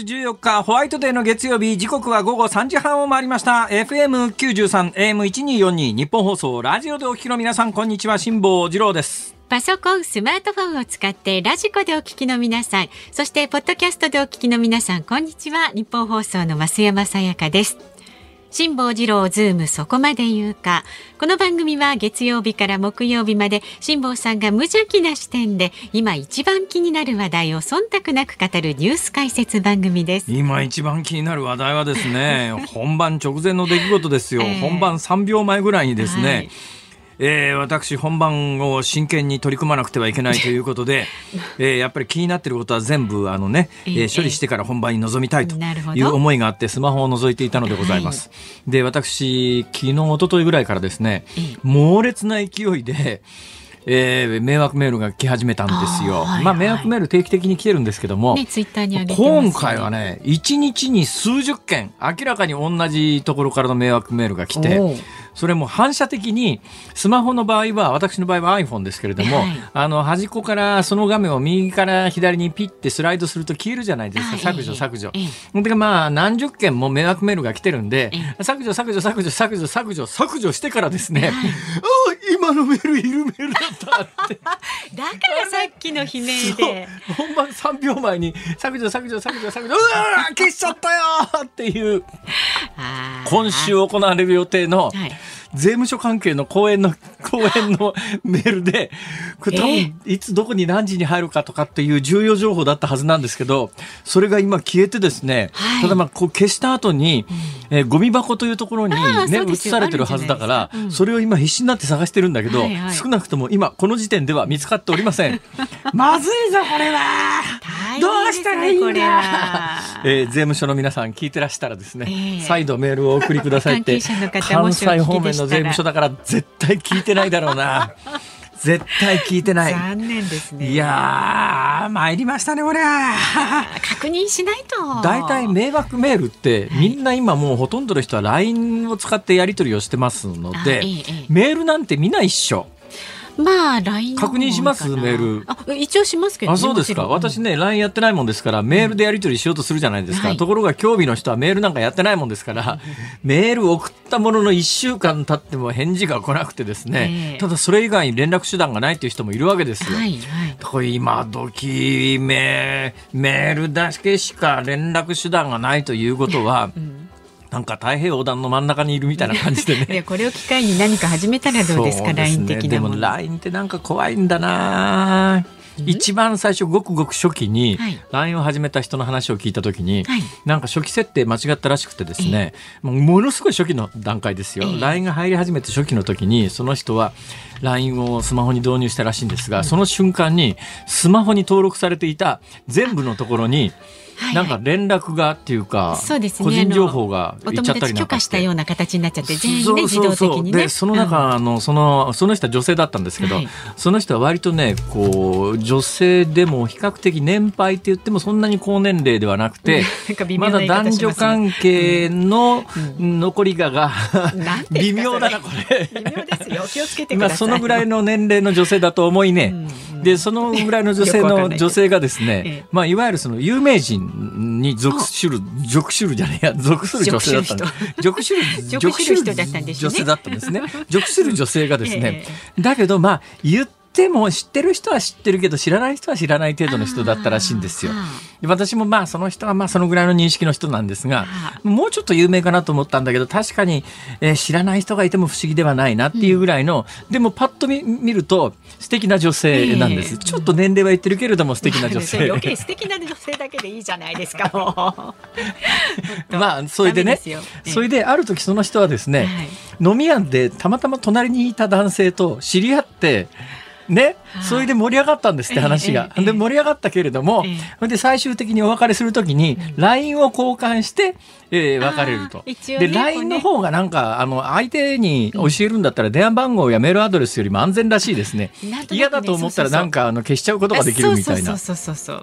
14日ホワイトデーの月曜日時刻は午後3時半を回りました FM93 AM1242 ニッポン放送ラジオでお聞きの皆さんこんにちは辛坊治郎ですパソコン、スマートフォンを使ってラジコでお聞きの皆さん、そしてポッドキャストでお聞きの皆さん、こんにちは。ニッポン放送の増山さやかです。辛坊治郎ズームそこまで言うか。この番組は月曜日から木曜日まで辛坊さんが無邪気な視点で今一番気になる話題を忖度なく語るニュース解説番組です。今一番気になる話題はですね、本番直前の出来事ですよ。えー、本番3秒前ぐらいにですね、はいえー、私、本番を真剣に取り組まなくてはいけないということで、えー、やっぱり気になっていることは全部あのね、えー、処理してから本番に臨みたいという思いがあってスマホを覗いていたのでございます。はい、で私昨日一昨日ぐらいからですね猛烈な勢いでえー、迷惑メールが来始めたんですよ。はいはい、まあ迷惑メール定期的に来てるんですけども、ね、ね、今回はね、1日に数十件、明らかに同じところからの迷惑メールが来て、それも反射的にスマホの場合は私の場合は iPhone ですけれども、はい、あの端っこからその画面を右から左にピッてスライドすると消えるじゃないですか、削除削除。でまあ何十件も迷惑メールが来てるんで、削除削除削除削除削除削除してからですね、はい、今のメールいるメールだったって。だからさっきの悲鳴で。本番3秒前に削除削除削除削除うわ消しちゃったよっていう今週行われる予定の、はい税務署関係の講演の、講演のメールで、これ多分、いつどこに何時に入るかとかっていう重要情報だったはずなんですけど、それが今消えてですね、はい、ただまあ、こう消した後に、うん、えー、ゴミ箱というところにね、移されてるはずだから、うん、それを今必死になって探してるんだけど、はいはい、少なくとも今、この時点では見つかっておりません。まずいぞ、これはしたらいいんだえー、税務署の皆さん聞いてらしたらですね、えー、再度メールをお送りくださいって、関西方面の税務署だから絶対聞いてないだろうな。絶対聞いてない。残念ですね。いやー、参りましたね、これは。確認しないと。大体迷惑メールって、みんな今もうほとんどの人は LINE を使ってやり取りをしてますので、メールなんて見ないっしょ。まあ LINE 確認します？メール。あ一応しますけど、ね、あそうですか？私ね LINE やってないもんですからメールでやり取りしようとするじゃないですか、うん、ところが興味の人はメールなんかやってないもんですから、メール送ったものの1週間経っても返事が来なくてですね、えー、ただそれ以外に連絡手段がないという人もいるわけですよ、はいはい、今時メメールだけしか連絡手段がないということは、うんなんか太平洋横断の真ん中にいるみたいな感じでね。いやこれを機会に何か始めたらどうですか LINE 的なでも LINE ってなんか怖いんだな。一番最初ごくごく初期に LINE を始めた人の話を聞いた時に、はい、なんか初期設定間違ったらしくてですね、ものすごい初期の段階ですよ、LINE が入り始めて初期の時にその人は LINE をスマホに導入したらしいんですが、その瞬間にスマホに登録されていた全部のところになんか連絡がっていうか、そうですね、個人情報がいっちゃったり許可したような形になっちゃって全員ね自動的にね。でその中のそのその人は女性だったんですけど、はい、その人は割とねこう女性でも比較的年配って言ってもそんなに高年齢ではなくて、まだ男女関係の残りがが、微妙だなこれ。微妙ですよ。気をつけてまあそのぐらいの年齢の女性だと思いね。でそのぐらいの女性の女性がですね、まあいわゆるその有名人に属する、属するじゃねえや、属する女性だったんです。属する、属する人だったんですね。女性だったんですね。属する女性がですね、だけどまあ言ってでも知ってる人は知ってるけど知らない人は知らない程度の人だったらしいんですよ。私もまあその人はまあそのぐらいの認識の人なんですがもうちょっと有名かなと思ったんだけど確かに、えー、知らない人がいても不思議ではないなっていうぐらいの、うん、でもパッと見見ると素敵な女性なんです、えー、ちょっと年齢は言ってるけれども素敵な女性、余計素敵な女性だけでいいじゃないですか まあそれでね、それである時その人はですね、はい、飲み屋でたまたま隣にいた男性と知り合ってね、それで盛り上がったんですって話が。で盛り上がったけれども、それで最終的にお別れするときに LINE を交換して、えー、別れると。で LINE の方がなんかあの相手に教えるんだったら電話番号やメールアドレスよりも安全らしいですね。嫌だと思ったらなんかあの消しちゃう。ことができるみたいな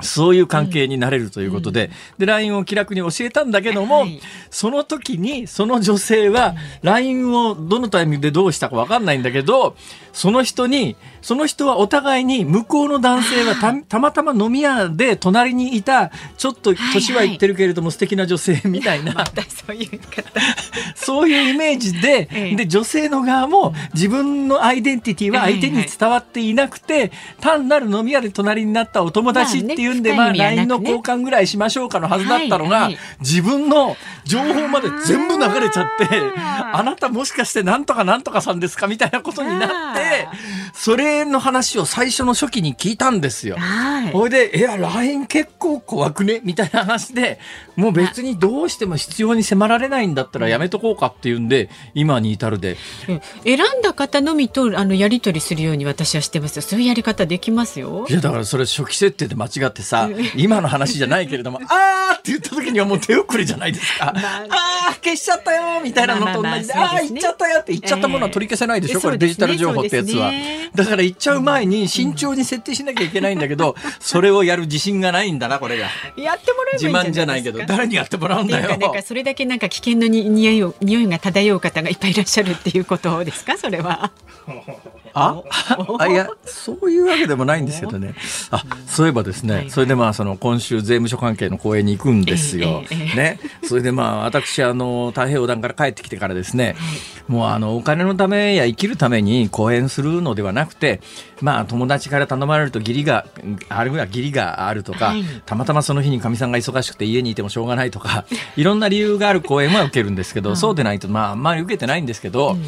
そういう関係になれるということで、で LINE を気楽に教えたんだけども、その時にその女性は LINE をどのタイミングでどうしたか分かんないんだけどその人にその人人はお互いに向こうの男性はたたまたま飲み屋で隣にいたちょっと年はいってるけれども素敵な女性みたいな、そういう そういうイメージで、ええ、で女性の側も自分のアイデンティティは相手に伝わっていなくて、単なる飲み屋で隣になったお友達っていうんで、まあ、ね、まあ、LINE の交換ぐらいしましょうかのはずだったのが、はいはい、自分の情報まで全部流れちゃってあなたもしかしてなんとかなんとかさんですかみたいなことになってそれの話を最初の初期に聞いたんですよ。はい、ほいで「いや LINE 結構怖くね」みたいな話でもう別にどうしても必要に迫られないんだったらやめとこうかっていうんで今に至るで。選んだ方のみとあのやり取りするように私はしてますよそういうやり方できますよ。いやだからそれ初期設定で間違ってさ今の話じゃないけれども「あー!」って言った時にはもう手遅れじゃないですか。ああ消しちゃったよみたいなのと同じで、ああ言っちゃったよって言っちゃったものは取り消せないでしょ、これデジタル情報ってやつは。だから言っちゃう前に慎重に設定しなきゃいけないんだけど、それをやる自信がないんだな、これが。やってもらえ自慢じゃないけど、誰にやってもらうんだよ。なんかそれだけなんか危険のに匂いを匂いが漂う方がいっぱいいらっしゃるっていうことですか、それは。ああいやそういうわけでもないんですけどね。あそういえばですね、はい、それでまあその今週税務署関係の公演に行くんですよ、ね。それでまあ私あの太平洋団から帰ってきてからですね、はい、もうあのお金のためや生きるために講演するのではなくてまあ友達から頼まれると義理があるいは義理があるとか、はい、たまたまその日にかみさんが忙しくて家にいてもしょうがないとか いろんな理由がある講演は受けるんですけど、そうでないとまああんまり受けてないんですけど、うん。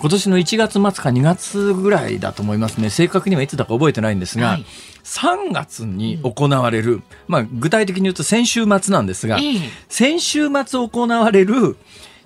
今年の1月末か2月ぐらいだと思いますね正確にはいつだか覚えてないんですが、はい、3月に行われる、うん、まあ、具体的に言うと先週末なんですが、えー、先週末行われる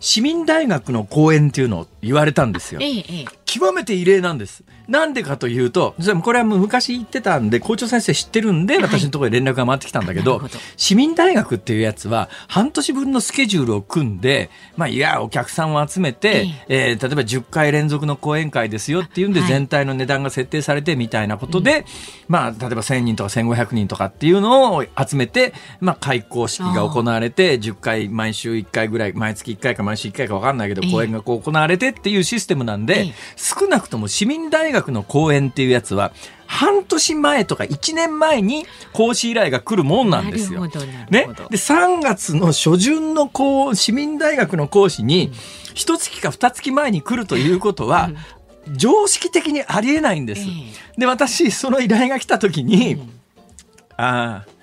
市民大学の講演っていうのを言われたんですよ。えー、極めて異例なんです。なんでかというと、これはもう昔言ってたんで、校長先生知ってるんで、私のところに連絡が回ってきたんだけど、はい、市民大学っていうやつは、半年分のスケジュールを組んで、まあ、いや、お客さんを集めて、えー、例えば10回連続の講演会ですよっていうんで、全体の値段が設定されてみたいなことで、はい、まあ、例えば1000人とか1500人とかっていうのを集めて、まあ、開講式が行われて、10回、毎週1回ぐらい、毎月1回か毎週1回か分かんないけど、講演がこう行われてっていうシステムなんで、少なくとも市民大学の講演っていうやつは半年前とか1年前に講師依頼が来るもんなんですよ。ね、で3月の初旬のこ市民大学の講師に一月か二月前に来るということは、常識的にありえないんです。で私その依頼が来た時に、ああ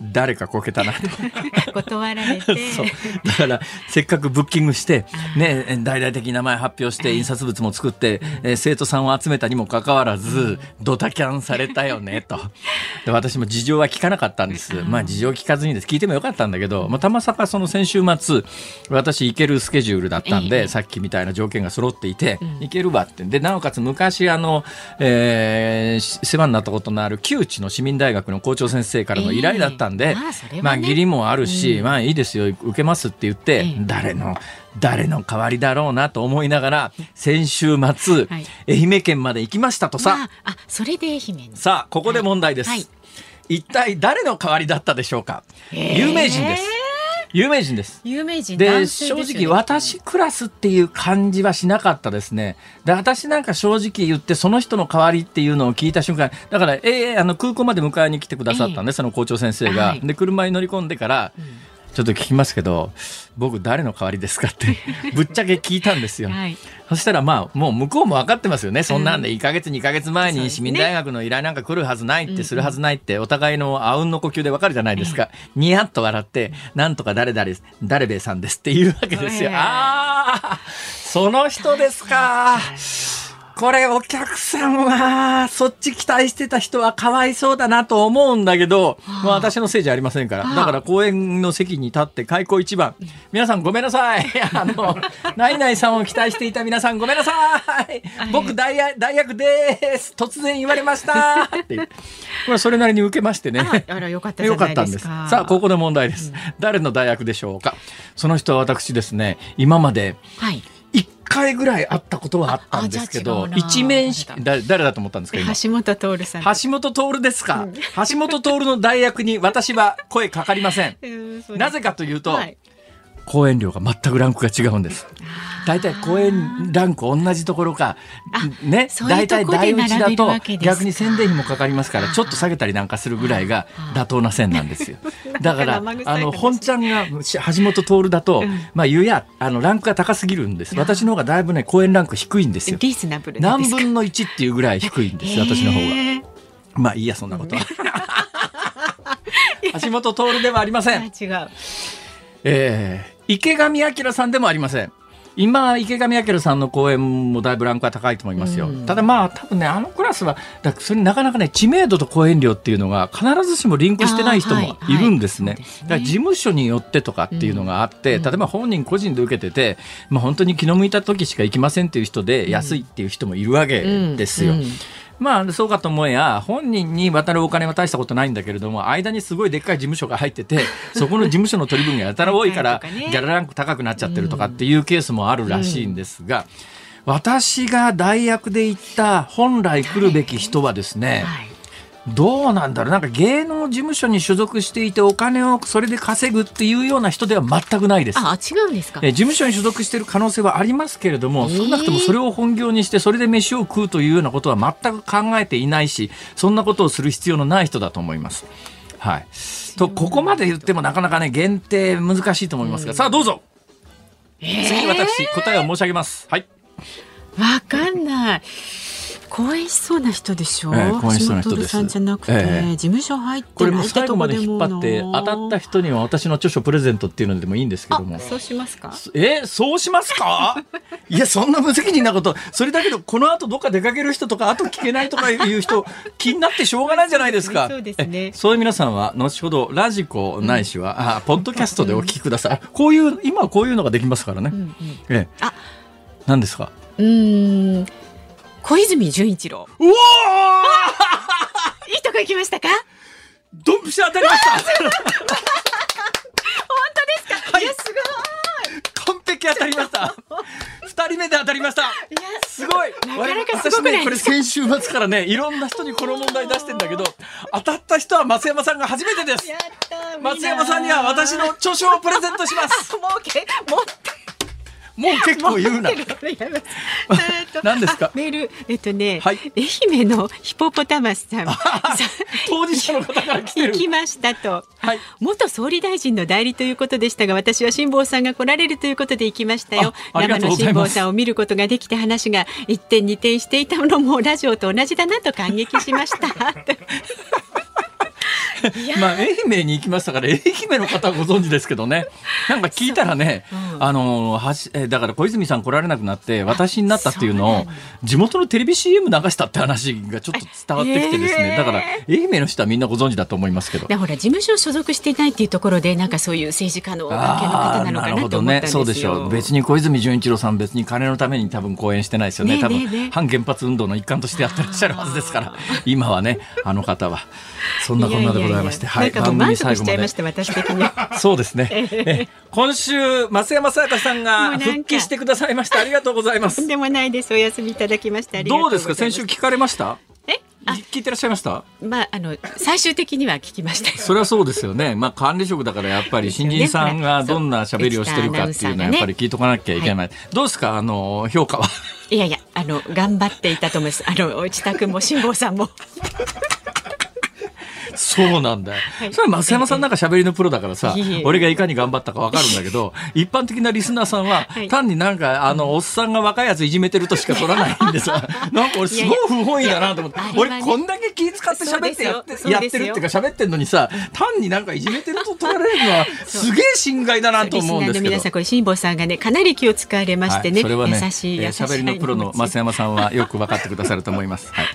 誰かこけたなと。断られて。そう。だからせっかくブッキングしてね大々的に名前発表して印刷物も作って、えー、生徒さんを集めたにもかかわらずドタキャンされたよねと。で私も事情は聞かなかったんです。まあ事情聞かずにです。聞いてもよかったんだけど、まあ、たまさかその先週末私行けるスケジュールだったんで、えー、さっきみたいな条件が揃っていて、うん、行けるわって。でなおかつ昔あの、えー、世話になったことのある旧知の市民大学の校長先生からの依頼だったんで、まあ、義理もあるし、うん、まあいいですよ受けますって言って、誰の誰の代わりだろうなと思いながら先週末、はい、愛媛県まで行きましたとさ、まあ、あそれで愛媛さあここで問題です、はい、一体誰の代わりだったでしょうか、有名人です有名人です。有名人で、正直私クラスっていう感じはしなかったですね。で、私なんか正直言ってその人の代わりっていうのを聞いた瞬間、だから、ええー、あの空港まで迎えに来てくださったんで、えー、その校長先生が。はい、で、車に乗り込んでから、うんちょっと聞きますけど僕誰の代わりですかって ぶっちゃけ聞いたんですよ、はい、そしたらまあもう向こうも分かってますよね。そんなんで1か月2か月前に市民大学の依頼なんか来るはずないってするはずないってお互いのあうんの呼吸で分かるじゃないですか、ニヤッと笑ってなんとか誰々誰べさんですって言うわけですよ、ああその人ですかこれお客さんは、そっち期待してた人はかわいそうだなと思うんだけど、まあ私のせいじゃありませんから。だから公演の席に立って開口一番、皆さんごめんなさい。あの、ナイナイさんを期待していた皆さんごめんなさい。僕大大役です。突然言われました。ってこれそれなりに受けましてね。あらよかったよかったんです。さあ、ここで問題です。誰の大役でしょうか。その人は私ですね、今まで、はい回ぐらい会ったことはあったんですけど一面し誰誰だと思ったんですか橋本徹さん。橋本徹ですか、橋本徹の代役に私は声かかりません。なぜかというと、はい、講演料が全くランクが違うんです大体公演ランク同じところかね大体第一だと逆に宣伝費もかかりますからちょっと下げたりなんかするぐらいが妥当な線なんですよ。だからあの本ちゃんが橋本徹だと、うん、まあゆやあのランクが高すぎるんです。私の方がだいぶね公演ランク低いんですよ。何分の1っていうぐらい低いんです私の方が。まあいいやそんなことは。橋本徹ではありません。違う。えー、池上彰さんでもありません。今池上彰さんの公演もだいぶランクが高いと思いますよ、うん、ただまあ多分ねあのクラスはだそれなかなかね知名度と公演料っていうのが必ずしもリンクしてない人もいるんですね。はいはい、だから事務所によってとかっていうのがあって、うん、例えば本人個人で受けてて、まあ、本当に気の向いた時しか行きませんっていう人で安いっていう人もいるわけですよ。うんまあそうかと思えや本人に渡るお金は大したことないんだけれども間にすごいでっかい事務所が入っててそこの事務所の取り分がやたら多いからギャラランク高くなっちゃってるとかっていうケースもあるらしいんですが。私が大学で行った本来来るべき人はですね、はいどうなんだろう。なんか芸能事務所に所属していてお金をそれで稼ぐっていうような人では全くないです。あ違うんですか？え事務所に所属している可能性はありますけれども、えー、少なくともそれを本業にしてそれで飯を食うというようなことは全く考えていないしそんなことをする必要のない人だと思います。はい、とここまで言ってもなかなかね限定難しいと思いますが、さあどうぞ、えー、次私答えを申し上げます。はい。わかんない。講演しそうな人でしょ？う。えー、講演しそうな人です。さんじゃなくて、えー、事務所入ってこれも最後まで引っ張って当たった人には私の著書プレゼントっていうのでもいいんですけども。そうしますか？えー、そうしますか？いやそんな無責任なこと。それだけどこの後どっか出かける人とかあと聞けないとかいう人 気になってしょうがないじゃないですか。そうですね。そういう皆さんは後ほどラジコないしは、うん、あポッドキャストでお聞きください。こういう今はこういうのができますからね。うんうん、ええ。あ、何ですか？うん。小泉純一郎。うわいいとこ行きましたか？ドンピシャ当たりました。本当ですか、はい、いや、すごい。完璧当たりました。二人目で当たりました。いや、すごい。なかなかすごくね、これ先週末からね、いろんな人にこの問題出してんだけど、当たった人は松山さんが初めてです。松山さんには私の著書をプレゼントします。もうけ、持ってもう結構言うな。何ですか？メール、えっとね、はい、愛媛のヒポポタマスさん。当事者の方から来てきましたと、はい。元総理大臣の代理ということでしたが、私は辛坊さんが来られるということで行きましたよ。生の辛坊さんを見ることができて話が一点二点していたのもラジオと同じだなと感激しました。まあ愛媛に行きましたから愛媛の方はご存知ですけどね。なんか聞いたらね、う。ん、あのはしだから小泉さん来られなくなって私になったっていうのを地元のテレビ CM 流したって話がちょっと伝わってきてですね、だから愛媛の人はみんなご存知だと思いますけど。ほら事務所所属していないっていうところでなんかそういう政治家の関係の方なのかなと思ったんですよ、ね、そうでしょう。別に小泉純一郎さん別に金のために多分講演してないですよね、ね、多分反原発運動の一環としてやってらっしゃるはずですから。今はねあの方は。そんなこんなでございまして、はい、番組最後まで。私的に そうですね。今週増山さやかさんが復帰してくださいました。ありがとうございます。でもないです。お休みいただきましてどうですか？先週聞かれました？え？聞いてらっしゃいました？まああの最終的には聞きましたそれはそうですよね。まあ管理職だからやっぱり新人さんがどんな喋りをしてるかっていうのはやっぱり聞いとかなきゃいけない、どうですか？あの評価は？いやいやあの頑張っていたと思います。あの内田君も辛坊さんもそうなんだ。よ。はい、それは増山さんなんか喋りのプロだからさ、俺がいかに頑張ったかわかるんだけど、一般的なリスナーさんは、単になんか、あの、おっさんが若いやついじめてるとしか取らないんでさ、なんか俺すごい不本意だなと思って、俺こんだけ気使って喋ってやって、やってるっていうか喋ってんのにさ、単になんかいじめてると取られるのは、すげえ心外だなと思うんですけど。皆さん、これ辛坊さんがね、かなり気を使われましてね、それはね、優しい、優しい。喋りのプロの増山さんはよく分かってくださると思います。はい。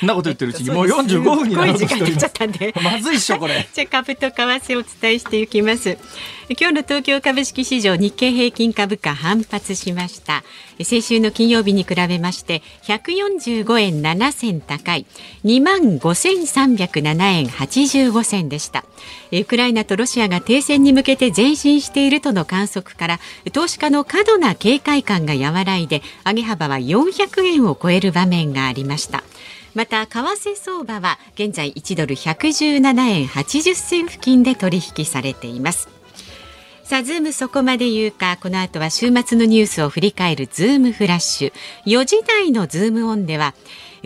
そんなこと言ってるうちにもう45分になろうとしております。まずいっしょ、これ。じゃ株と為替をお伝えしていきます。今日の東京株式市場日経平均株価反発しました。先週の金曜日に比べまして145円7銭高い。2万5307円85銭でした。ウクライナとロシアが停戦に向けて前進しているとの観測から投資家の過度な警戒感が和らいで上げ幅は400円を超える場面がありましたまた為替相場は現在1ドル117円80銭付近で取引されています。さあ、ズームそこまで言うか、この後は週末のニュースを振り返るズームフラッシュ。4時台のズームオンでは、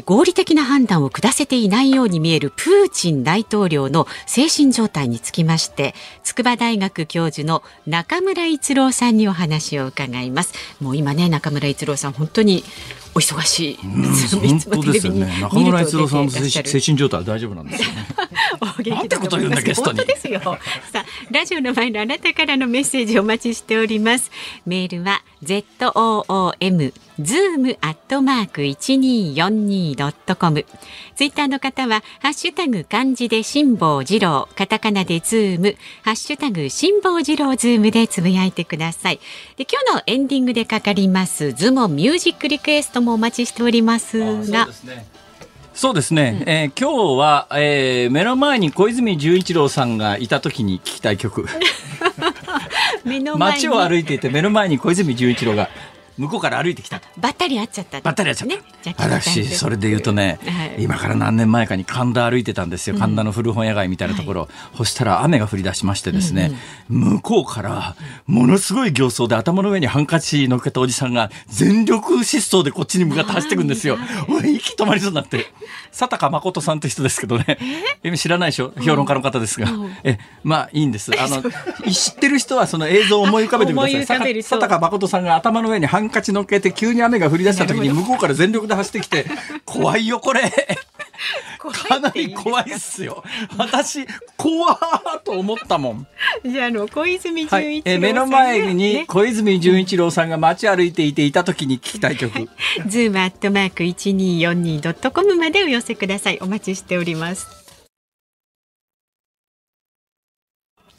合理的な判断を下せていないように見えるプーチン大統領の精神状態につきまして筑波大学教授の中村逸郎さんにお話を伺います。もう今ね中村逸郎さん本当にお忙しい。本当ですよね。中村逸郎さんの精神状態は大丈夫なんですよね。なんてこと言うんだゲストに。ですよ。さあ、ラジオの前のあなたからのメッセージお待ちしております。メールは z o o m zoom アットマーク一二四二ドットコム。ツイッターの方はハッシュタグ漢字で辛坊治郎、カタカナでズーム、ハッシュタグ辛坊治郎ズームでつぶやいてください。で今日のエンディングでかかりますズームオンミュージックリクエストもお待ちしておりますが。そうですね、うん、えー、今日は、えー、目の前に小泉純一郎さんがいた時に聞きたい曲。街を歩いていて目の前に小泉純一郎が向こうから歩いてきたばったり会っちゃった、ばったり会っちゃった、ね、私それで言うとね、はい、今から何年前かに神田歩いてたんですよ。神田の古本屋街みたいなところ、うんはい、そしたら雨が降り出しましてですね、うんうん、向こうからものすごい形相で頭の上にハンカチ乗っけたおじさんが全力疾走でこっちに向かって走っていくんですよ。息止まりそうになって。佐高誠さんって人ですけどね。知らないでしょ？評論家の方ですが、うん、えまあいいんです。あの 知ってる人はその映像を思い浮かべてください。佐高誠さんが頭の上にハンカチ乗っけて急に雨が降り出した時に向こうから全力で走ってきて 怖いよこれ。かなり怖いっすよ。私怖ーと思ったもん。じゃああの小泉純一郎、はい、え目の前に小泉純一郎さんが街歩いていていた時に聞きたい曲、ズームアットマーク一二四二ドットコムまでお寄せください。お待ちしております。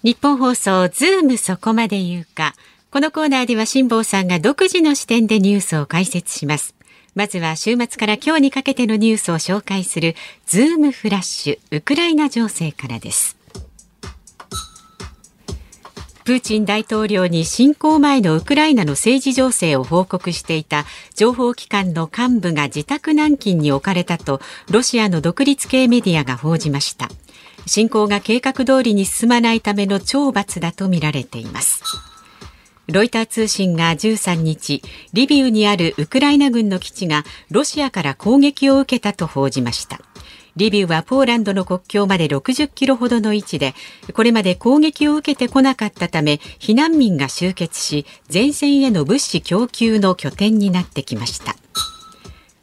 ニッポン放送ズームそこまで言うかこのコーナーでは辛坊さんが独自の視点でニュースを解説します。まずは週末から今日にかけてのニュースを紹介するズームフラッシュウクライナ情勢からです。プーチン大統領に侵攻前のウクライナの政治情勢を報告していた情報機関の幹部が自宅軟禁に置かれたとロシアの独立系メディアが報じました侵攻が計画通りに進まないための懲罰だとみられていますロイター通信が13日、リビウにあるウクライナ軍の基地がロシアから攻撃を受けたと報じました。リビウはポーランドの国境まで60キロほどの位置で、これまで攻撃を受けてこなかったため、避難民が集結し、前線への物資供給の拠点になってきました。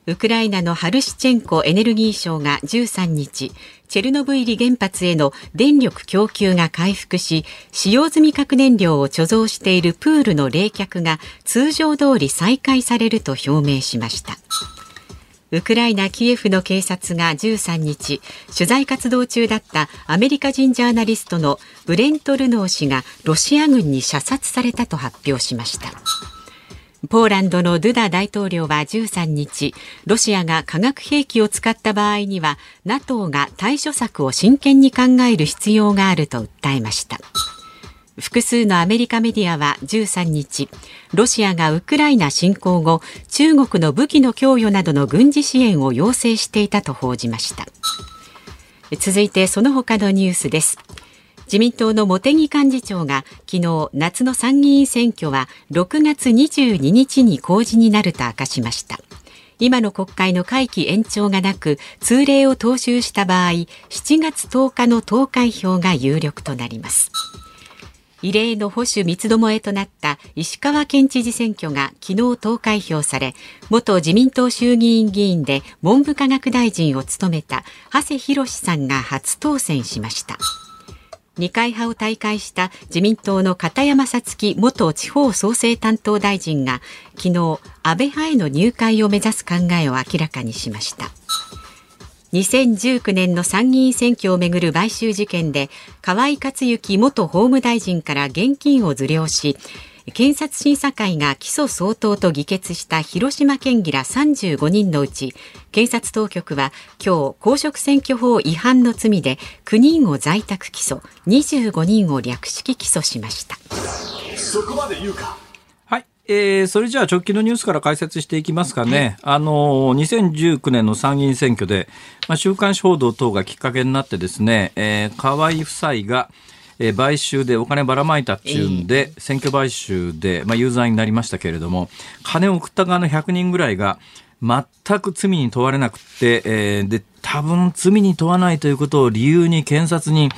ウクライナのハルシチェンコエネルギー省が13日、チェルノブイリ原発への電力供給が回復し、使用済み核燃料を貯蔵しているプールの冷却が通常通り再開されると表明しました。ウクライナ・キエフの警察が13日、取材活動中だったアメリカ人ジャーナリストのブレント・ルノー氏がロシア軍に射殺されたと発表しました。ポーランドのドゥダ大統領は13日、ロシアが化学兵器を使った場合には、NATO が対処策を真剣に考える必要があると訴えました。複数のアメリカメディアは13日、ロシアがウクライナ侵攻後、中国の武器の供与などの軍事支援を要請していたと報じました。続いてその他のニュースです。自民党の茂木幹事長が昨日夏の参議院選挙は6月22日に公示になると明かしました。今の国会の会期延長がなく通例を踏襲した場合7月10日の投開票が有力となります。異例の保守三つどもえとなった石川県知事選挙が昨日投開票され元自民党衆議院議員で文部科学大臣を務めた長谷博さんが初当選しました。二階派を退会した自民党の片山さつき元地方創生担当大臣が昨日安倍派への入会を目指す考えを明らかにしました。2019年の参議院選挙をめぐる買収事件で河井克行元法務大臣から現金を受領し検察審査会が起訴相当と議決した広島県議ら35人のうち検察当局は今日公職選挙法違反の罪で9人を在宅起訴25人を略式起訴しました。そこまで言うか。はい、えー、それじゃあ直近のニュースから解説していきますかね、はい、あの2019年の参議院選挙で、まあ、週刊誌報道等がきっかけになってですね、えー、河井夫妻がえー、買収でお金ばらまいたっていうんで、えー、選挙買収で、まあ、有罪になりましたけれども、金を送った側の100人ぐらいが、全く罪に問われなくて、えー、で、多分罪に問わないということを理由に検察に、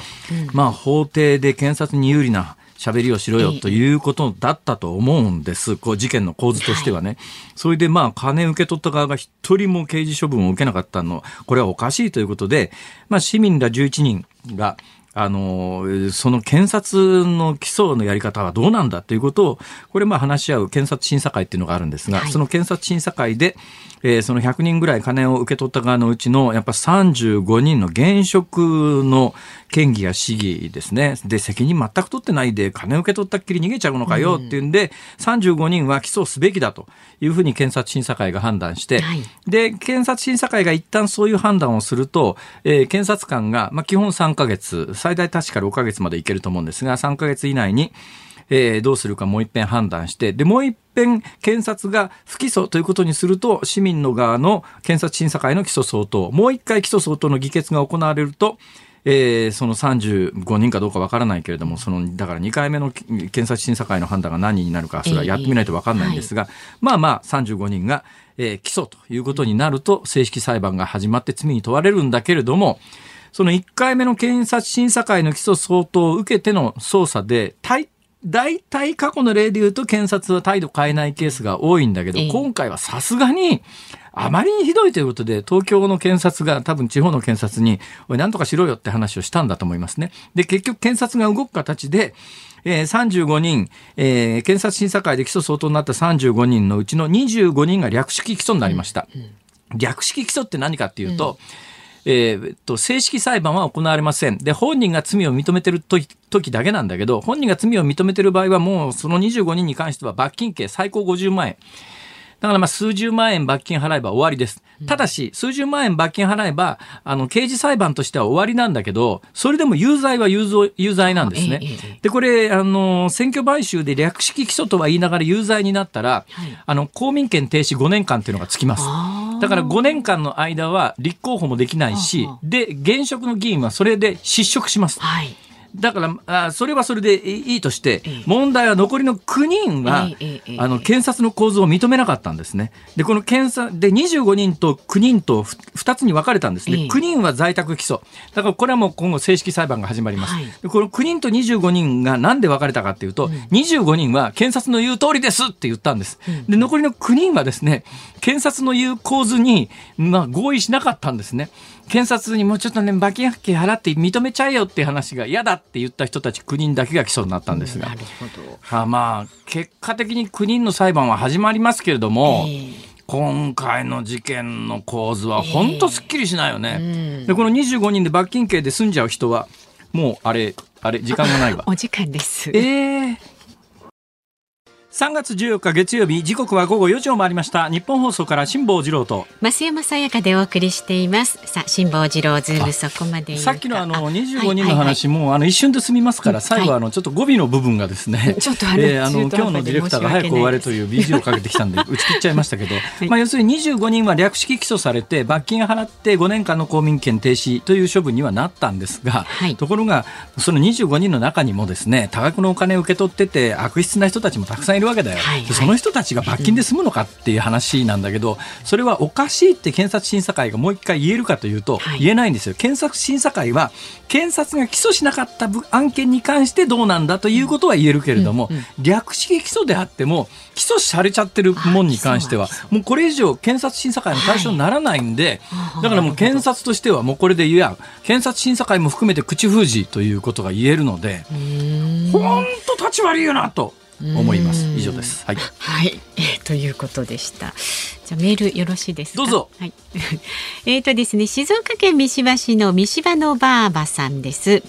うん、まあ法廷で検察に有利な喋りをしろよということだったと思うんです。こう事件の構図としてはね。はい、それでまあ金受け取った側が一人も刑事処分を受けなかったの、これはおかしいということで、まあ市民ら11人が、あの、その検察の起訴のやり方はどうなんだということを、これまあ話し合う検察審査会っていうのがあるんですが、はい、その検察審査会で、えー、その100人ぐらい金を受け取った側のうちのやっぱ35人の現職の県議や市議ですね。で、責任全く取ってないで金を受け取ったっきり逃げちゃうのかよっていうんで、うん、35人は起訴すべきだというふうに検察審査会が判断して、はい、で、検察審査会が一旦そういう判断をすると、えー、検察官が、まあ、基本3ヶ月、最大確か6ヶ月までいけると思うんですが、3ヶ月以内に、えー、どうするかもう一遍判断して、で、もう一遍検察が不起訴ということにすると、市民の側の検察審査会の起訴相当、もう一回起訴相当の議決が行われると、えー、その35人かどうかわからないけれども、その、だから2回目の検察審査会の判断が何になるか、それはやってみないとわかんないんですが、まあまあ35人が、えー、起訴ということになると、正式裁判が始まって罪に問われるんだけれども、その1回目の検察審査会の起訴相当を受けての捜査で、大大体過去の例で言うと検察は態度変えないケースが多いんだけど、今回はさすがにあまりにひどいということで、東京の検察が多分地方の検察に、おい、なんとかしろよって話をしたんだと思いますね。で、結局検察が動く形で、えー、35人、えー、検察審査会で起訴相当になった35人のうちの25人が略式起訴になりました。うんうん、略式起訴って何かっていうと、うんえー、と、正式裁判は行われません。で、本人が罪を認めてる時時だけなんだけど、本人が罪を認めてる場合はもうその25人に関しては罰金刑最高50万円。だからまあ数十万円罰金払えば終わりです。ただし、数十万円罰金払えば、あの、刑事裁判としては終わりなんだけど、それでも有罪は有罪有罪なんですね。で、これ、あの、選挙買収で略式起訴とは言いながら有罪になったら、はい、あの、公民権停止5年間っていうのがつきます。だから5年間の間は立候補もできないし、で、現職の議員はそれで失職します。はいだからあそれはそれでいいとして、問題は残りの9人は、あの検察の構図を認めなかったんですね。でこの検査で25人と9人と2つに分かれたんですね。9人は在宅起訴。だからこれはもう今後正式裁判が始まります。でこの9人と25人がなんで分かれたかっていうと、うん、25人は検察の言う通りですって言ったんです。で残りの9人はですね、検察の言う構図に、まあ、合意しなかったんですね。検察にもうちょっとね、罰金刑払って認めちゃえよっていう話が嫌だって言った人たち9人だけが起訴になったんですが。なるほど。はあ、まあ、結果的に9人の裁判は始まりますけれども、えー今回の事件の構図は本当すっきりしないよね、えーうん、でこの25人で罰金刑で済んじゃう人はもうあれあれ時間がないわ。お時間です。ええ。ー3月14日月曜日時刻は午後4時を回りました。日本放送から辛坊治郎と。増山さやかでお送りしています。さあ辛坊治郎ズームそこまでさっきのあの25人の話も、あの一瞬で済みますから最後あのちょっと語尾の部分がですね、ちょっとあの、今日のディレクターが早く終われという BG をかけてきたんで打ち切っちゃいましたけど、まあ要するに25人は略式起訴されて罰金払って5年間の公民権停止という処分にはなったんですが、ところがその25人の中にもですね多額のお金を受け取ってて悪質な人たちもたくさんいるわけだよ、はいはい、その人たちが罰金で済むのかっていう話なんだけど、それはおかしいって検察審査会がもう一回言えるかというと、言えないんですよ。検察審査会は、検察が起訴しなかった案件に関してどうなんだということは言えるけれども、略式起訴であっても、起訴されちゃってるもんに関しては、もうこれ以上検察審査会の対象にならないんで、だからもう検察としてはもうこれで言や、検察審査会も含めて口封じということが言えるので、本当立ち悪いよなと。思います。以上です。はい。はい、えー、ということでした。じゃメールよろしいですどうぞ。はい。えっとですね、静岡県三島市の三島のばあばさんです。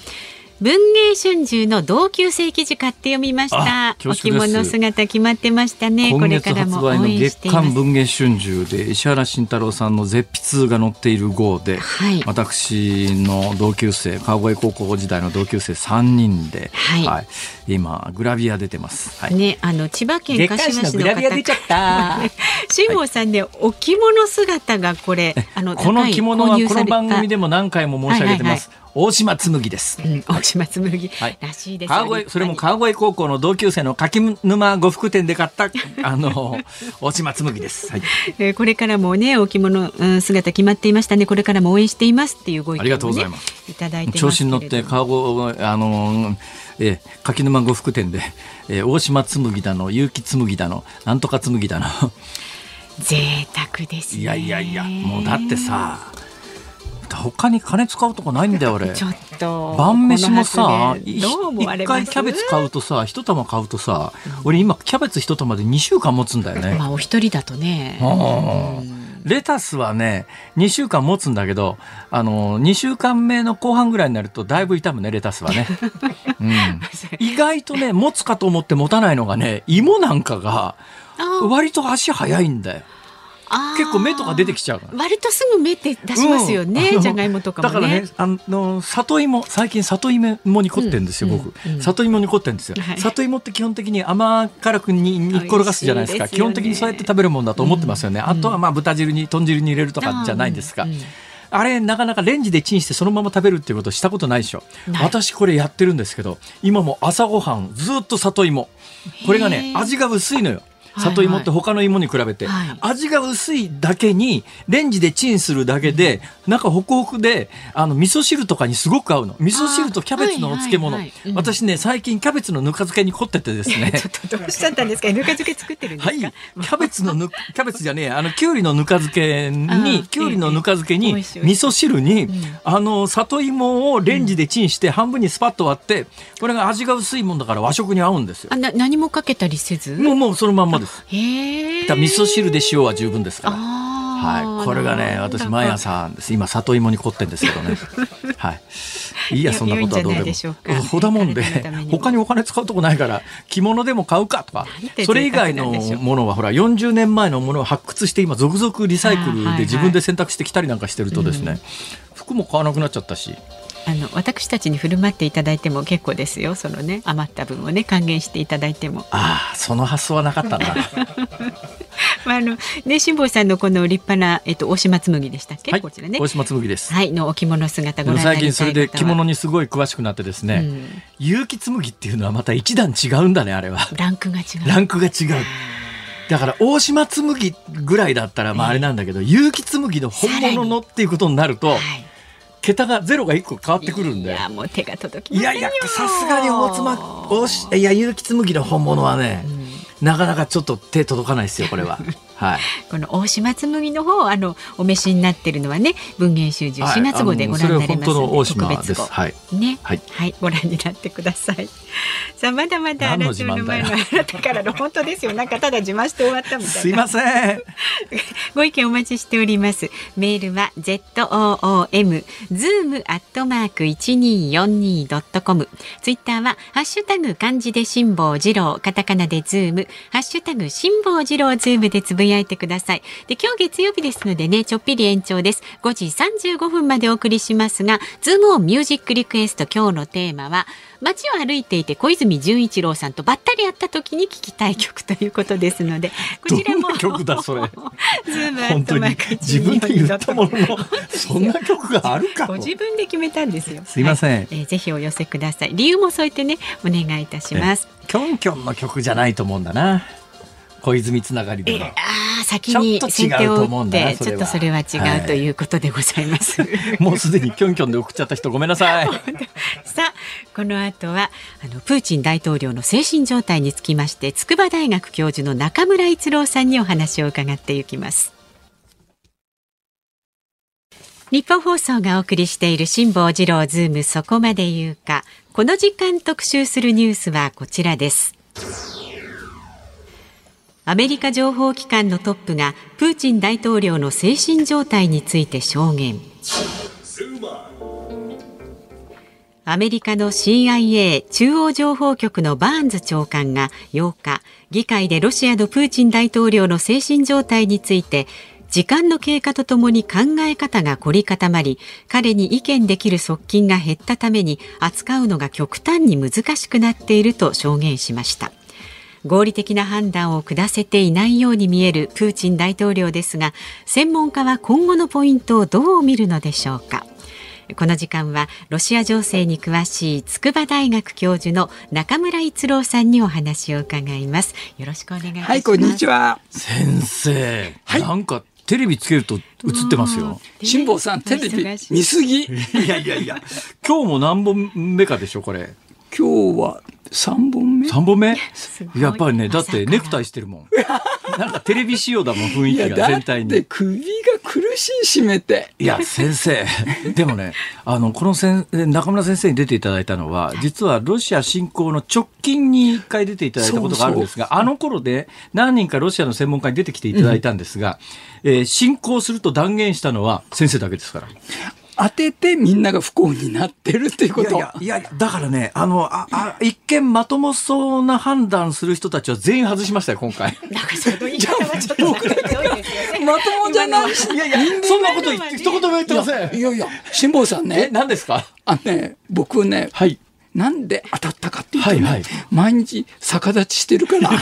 文芸春秋の同級生記事買って読みました。お着物姿決まってましたね。これからも応援月刊文芸春秋で石原慎太郎さんの絶筆が載っている号で、はい、私の同級生川越高校時代の同級生三人で、はい、はい、今グラビア出てます。はい、ねあの千葉県柏市のグラビア出ちゃった。辛坊さんでお着物姿がこれあのこの着物はこの番組でも何回も申し上げてます。はいはいはい大島紬です。うん、大島紬、はい、らしいです。川越それも川越高校の同級生の柿沼呉服店で買った あの大島紬です。はい。えー、これからもねお着物、うん、姿決まっていましたね。これからも応援していますっていうご意見を、ね、ありがとうございます。いただいて調子に乗って川越あのえー、柿沼呉服店で、えー、大島紬だの結城紬だのなんとか紬だの贅沢です、ね、いやいやいやもうだってさ他に金使うとこないんだよ俺ちょっと晩飯もさ一回キャベツ買うとさ一玉買うとさ、うん、俺今キャベツ一玉で2週間持つんだよね。まあお一人だとね、レタスはね2週間持つんだけどあの2週間目の後半ぐらいになるとだいぶ傷むねレタスはね、うん、意外とね持つかと思って持たないのがね芋なんかが割と足早いんだよ結構芽とか出てきちゃう割とすぐ芽って出しますよね、うん、じゃがいもとかも、ね、だからねあの里芋最近里芋もに凝ってんですよ、うん、僕、うん、里芋に凝ってんですよ、はい、里芋って基本的に甘辛くに煮っ転がすじゃないですか、ね、基本的にそうやって食べるもんだと思ってますよね、あとはまあ豚汁に豚汁に入れるとかじゃないですか、あれなかなかレンジでチンしてそのまま食べるっていうことしたことないでしょ。私これやってるんですけど今も朝ごはんずっと里芋。これがね味が薄いのよ里芋って他の芋に比べて、はい。はい、味が薄いだけにレンジでチンするだけで、うん、なんかホクホクであの味噌汁とかにすごく合うの。味噌汁とキャベツのお漬物、はいはいはい、私ね最近キャベツのぬか漬けに凝っててですね。ちょっとどうしちゃったんですか？ぬか漬け作ってるんですか？はい。キャベツのぬキャベツじゃねえあのきゅうりのぬか漬けにきゅうりのぬか漬けに、味噌汁に、うん、あの里芋をレンジでチンして半分にスパッと割ってこれが味が薄いもんだから和食に合うんですよ。あな何もかけたりせず？もうもうそのまんまです。へえ。味噌汁で塩は十分ですから。はい、これがね、私毎朝です。今里芋に凝ってんですけどね。はい。いいや、そんなことはどうでも。ほだもんで、他にお金使うとこないから、着物でも買うかとか。それ以外のものは、ほら、40年前のものを発掘して、今続々リサイクルで自分で選択してきたりなんかしてるとですね。服も買わなくなっちゃったし。あの私たちに振る舞っていただいても結構ですよ。そのね余った分をね還元していただいても。ああその発想はなかったんだ まああのね辛坊さんのこの立派なえっと大島紬でしたっけ、はい、こちらね。大島紬です。はいのお着物姿ご覧最近それで着物にすごい詳しくなってですね、うん、結城紬っていうのはまた一段違うんだねあれは。ランクが違う。ランクが違う。だから大島紬ぐらいだったらまああれなんだけど、結城紬の本物のっていうことになると、はい桁がゼロが一個変わってくるんで。いやもう手が届きいやいやさすがに大妻おしいや結城紬の本物はね、うん、なかなかちょっと手届かないですよこれは。はい、この大島紬の方あのお召しになってるのはね文藝春秋4月号でご覧になれますので、はい、特別号。はい、ね、はい、はい、ご覧になってください。さあまだまだラジオの前のあなたからの本当ですよ。なんかただ自慢して終わったみたいな。すいません。ご意見お待ちしております。メールは z o o m zoom アットマーク一二四二ドットコム。ツイッターはハッシュタグ漢字で辛坊治郎カタカナでズーム。ハッシュタグ辛坊治郎ズームでつぶやいてください。で、今日月曜日ですのでね、ちょっぴり延長です。5時35分までお送りしますが、ズームオンミュージックリクエスト今日のテーマは、街を歩いていて小泉純一郎さんとばったり会った時に聞きたい曲ということですので、こちらも曲だそれ。ズーム本当に自分で言ったもののそんな曲があるか。ご自分で決めたんですよ。すいません、はい、えー、ぜひお寄せください。理由も添えてねお願いいたします。キョンキョンの曲じゃないと思うんだな。小泉つながりでは。ああ先に先手を打ってちょっとそれは違うということでございます。はい、もうすでにキョンキョンで送っちゃった人ごめんなさい。さあこの後はあのプーチン大統領の精神状態につきまして筑波大学教授の中村逸郎さんにお話を伺っていきます。ニッポン放送がお送りしている辛坊治郎ズームそこまで言うかこの時間特集するニュースはこちらです。アメリカ情報機関のトップがプーチン大統領の精神状態について証言。アメリカの CIA 中央情報局のバーンズ長官が8日議会でロシアのプーチン大統領の精神状態について時間の経過とともに考え方が凝り固まり彼に意見できる側近が減ったために扱うのが極端に難しくなっていると証言しました。合理的な判断を下せていないように見えるプーチン大統領ですが専門家は今後のポイントをどう見るのでしょうか。この時間はロシア情勢に詳しい筑波大学教授の中村一郎さんにお話を伺います。よろしくお願いします。はいこんにちは。先生、はい、なんかテレビつけると映ってますよ。辛坊さん、テレビ見すぎ？いやいやいや、今日も何本目かでしょ、これ。今日は三本目？三本目？やっぱりねだってネクタイしてるもん。なんかテレビ仕様だもん雰囲気が全体に。首が苦しい締めて。いや先生。でもねあのこの先中村先生に出ていただいたのは実はロシア侵攻の直近に一回出ていただいたことがあるんですがあの頃で何人かロシアの専門家に出てきていただいたんですが、うん、えー、侵攻すると断言したのは先生だけですから。当ててみんなが不幸になってるっていうこと。いやいや、いやだからね、あの、あ、あ、一見まともそうな判断する人たちは全員外しましたよ、今回。なんかその言い方はちょっとまともじゃないし。いやいや、そんなこと言って、一言も言ってません。いやいや、辛坊さんね。え、何ですかあね、僕ね、はい。なんで当たったかっていうと、ね、はいはい、毎日逆立ちしてるから。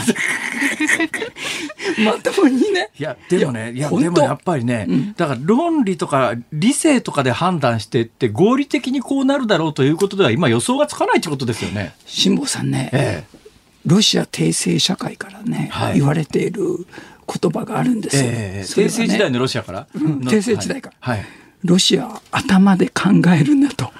まともにね。いや、でもね、いや、でもやっぱりね、うん、だから論理とか理性とかで判断してって合理的にこうなるだろうということでは今予想がつかないってことですよね。辛坊さんね、ええ、ロシア帝政社会からね、はい、言われている言葉があるんですよ。えー、帝政時代のロシアから、うん、帝政時代から。はい、ロシア頭で考えるんだと。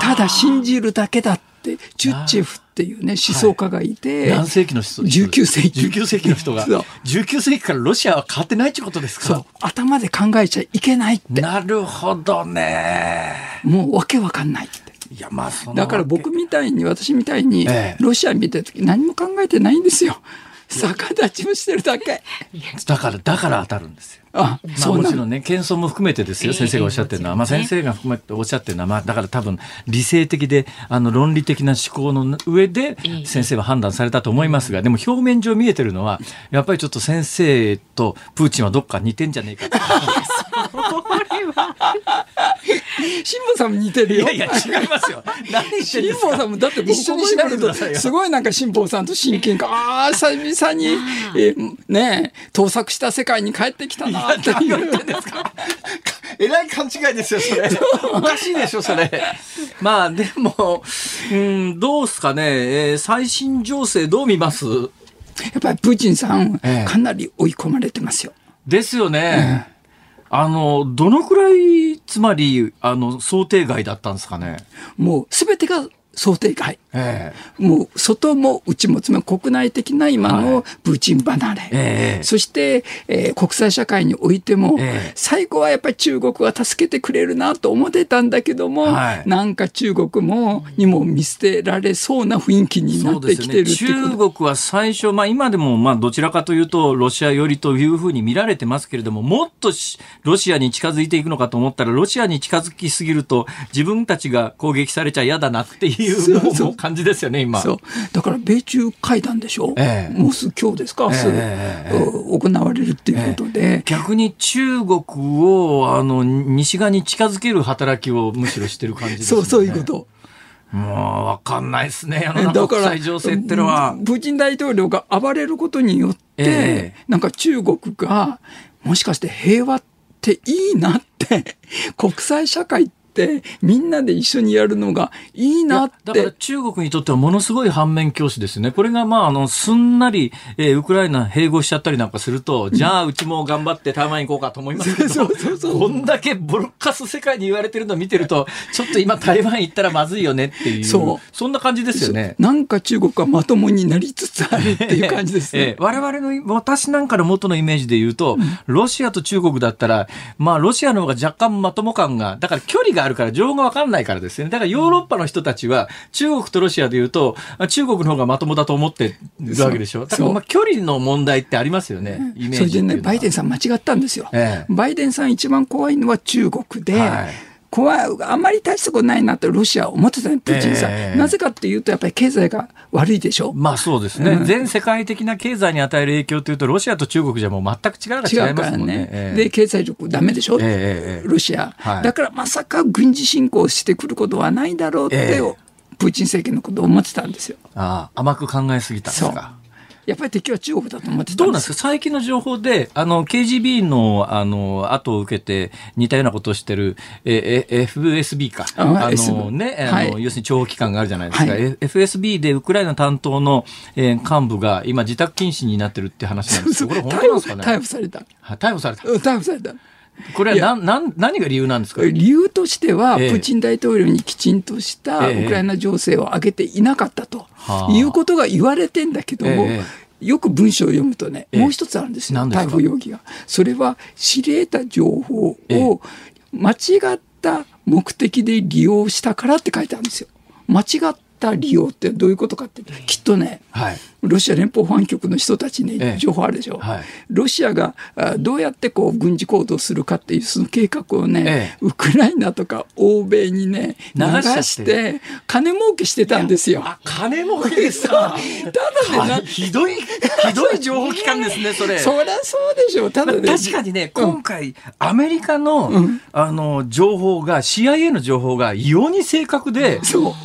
ただ信じるだけだってチュッチェフっていうね思想家がいて、はい、何世紀の人？19世紀。19世紀の人が。19世紀からロシアは変わってないってことですか？頭で考えちゃいけないって。なるほどね。もうわけわかんないって。いやまあだから僕みたいに私みたいにロシア見てる時何も考えてないんですよ。逆立ちをしてるだけ。だから、だから当たるんですよ。あ、まあ、もちろんね、謙遜も含めてですよ、先生がおっしゃってるのは。まあ、先生が含めておっしゃってるのは、まあ、だから多分、理性的で、あの、論理的な思考の上で、先生は判断されたと思いますが、でも表面上見えてるのは、やっぱりちょっと先生とプーチンはどっか似てんじゃねえか 辛坊さんも似てるよ。いやいや、違いますよ。何辛坊さんも、だって僕一緒に調べると、すごいなんか辛坊さんと親近感、ああ、久々に、えー、ね盗作した世界に帰ってきたなって言ってんですか。えらい勘違いですよ、それ。おかしいでしょ、それ。まあ、でも、うん、どうすかね、えー、最新情勢どう見ます？やっぱりプーチンさん、えかなり追い込まれてますよ。ですよね。えあの、どのくらい、つまり、あの、想定外だったんですかね？もう、すべてが想定外、えー、もう外も内もつまり国内的な今のプーチン離れ、はいえー、そして、えー、国際社会においても、えー、最後はやっぱり中国は助けてくれるなと思ってたんだけども、はい、なんか中国もにも見捨てられそうな雰囲気になってきてる、ね、中国は最初、まあ、今でもまあどちらかというとロシア寄りというふうに見られてますけれどももっとロシアに近づいていくのかと思ったらロシアに近づきすぎると自分たちが攻撃されちゃ嫌だなっていういうもう感じですよね、今。そう。だから米中会談でしょ、えー、もうすぐ今日ですか、えー、行われるっていうことで。えー、逆に中国を、あの、西側に近づける働きをむしろしてる感じですね。そう、そういうこと。もうわかんないですね、世の中国際情勢ってのは。プーチン大統領が暴れることによって、えー、なんか中国が、もしかして平和っていいなって、国際社会ってみんなで一緒にやるのがいいなって。だから中国にとってはものすごい反面教師ですね。これがまああのすんなり、えー、ウクライナ併合しちゃったりなんかすると、じゃあうちも頑張って台湾行こうかと思いますけどそうそうそうこんだけボロッカス世界に言われてるのを見てるとちょっと今台湾行ったらまずいよねっていうそう。そんな感じですよね。なんか中国はまともになりつつあるっていう感じですね、えー、我々の私なんかの元のイメージで言うと、ロシアと中国だったらまあロシアの方が若干まとも感がだから距離があるから情報がわかんないからですね。だからヨーロッパの人たちは中国とロシアで言うと、中国の方がまともだと思ってるわけでしょ。だからまあ距離の問題ってありますよね。イメージそれでね、バイデンさん間違ったんですよ。ええ、バイデンさん一番怖いのは中国で、はい怖い、あまり大したことないなとロシアは思ってたね、プーチンさん。えー、なぜかっていうと、やっぱり経済が悪いでしょ。まあそうですね、うん、全世界的な経済に与える影響というと、ロシアと中国じゃもう全く力が違いますもんね。ねえー、で、経済力ダメでしょ、えー、ロシア、はい、だからまさか軍事侵攻してくることはないだろうって、プーチン政権のことを思ってたんですよ。ああ、甘く考えすぎたんですか。やっぱり敵は中国だと思ってどうなんですか？最近の情報で、あの、KGB の、あの、後を受けて似たようなことをしてる、え、え、FSB か。あのね、あの、要するに諜報機関があるじゃないですか。はい、FSB でウクライナ担当の、えー、幹部が今自宅禁止になってるって話なんですけど、これ本当なんですかね？逮捕された。逮捕された。逮捕された。これはなな何が理由なんですか？理由としては、ええ、プーチン大統領にきちんとしたウクライナ情勢を上げていなかったと、え、いうことが言われてんだけども、よく文章を読むとね、もう一つあるんですよ、逮捕容疑が。それは知り得た情報を間違った目的で利用したからって書いてあるんですよ。間違った利用ってどういうことかって、きっとね、はい、ロシア連邦保安局の人たちに情報あるでしょ、ええはい、ロシアがどうやってこう軍事行動するかっていうその計画をね、え、ウクライナとか欧米にね流して。金儲けしてたんですよ。金儲けでさ ただねひどいひどい情報機関ですねそれ。そりゃそうでしょう。ただね、確かにね今回、うん、アメリカの、うん、あの情報が CIA の情報が異様に正確で、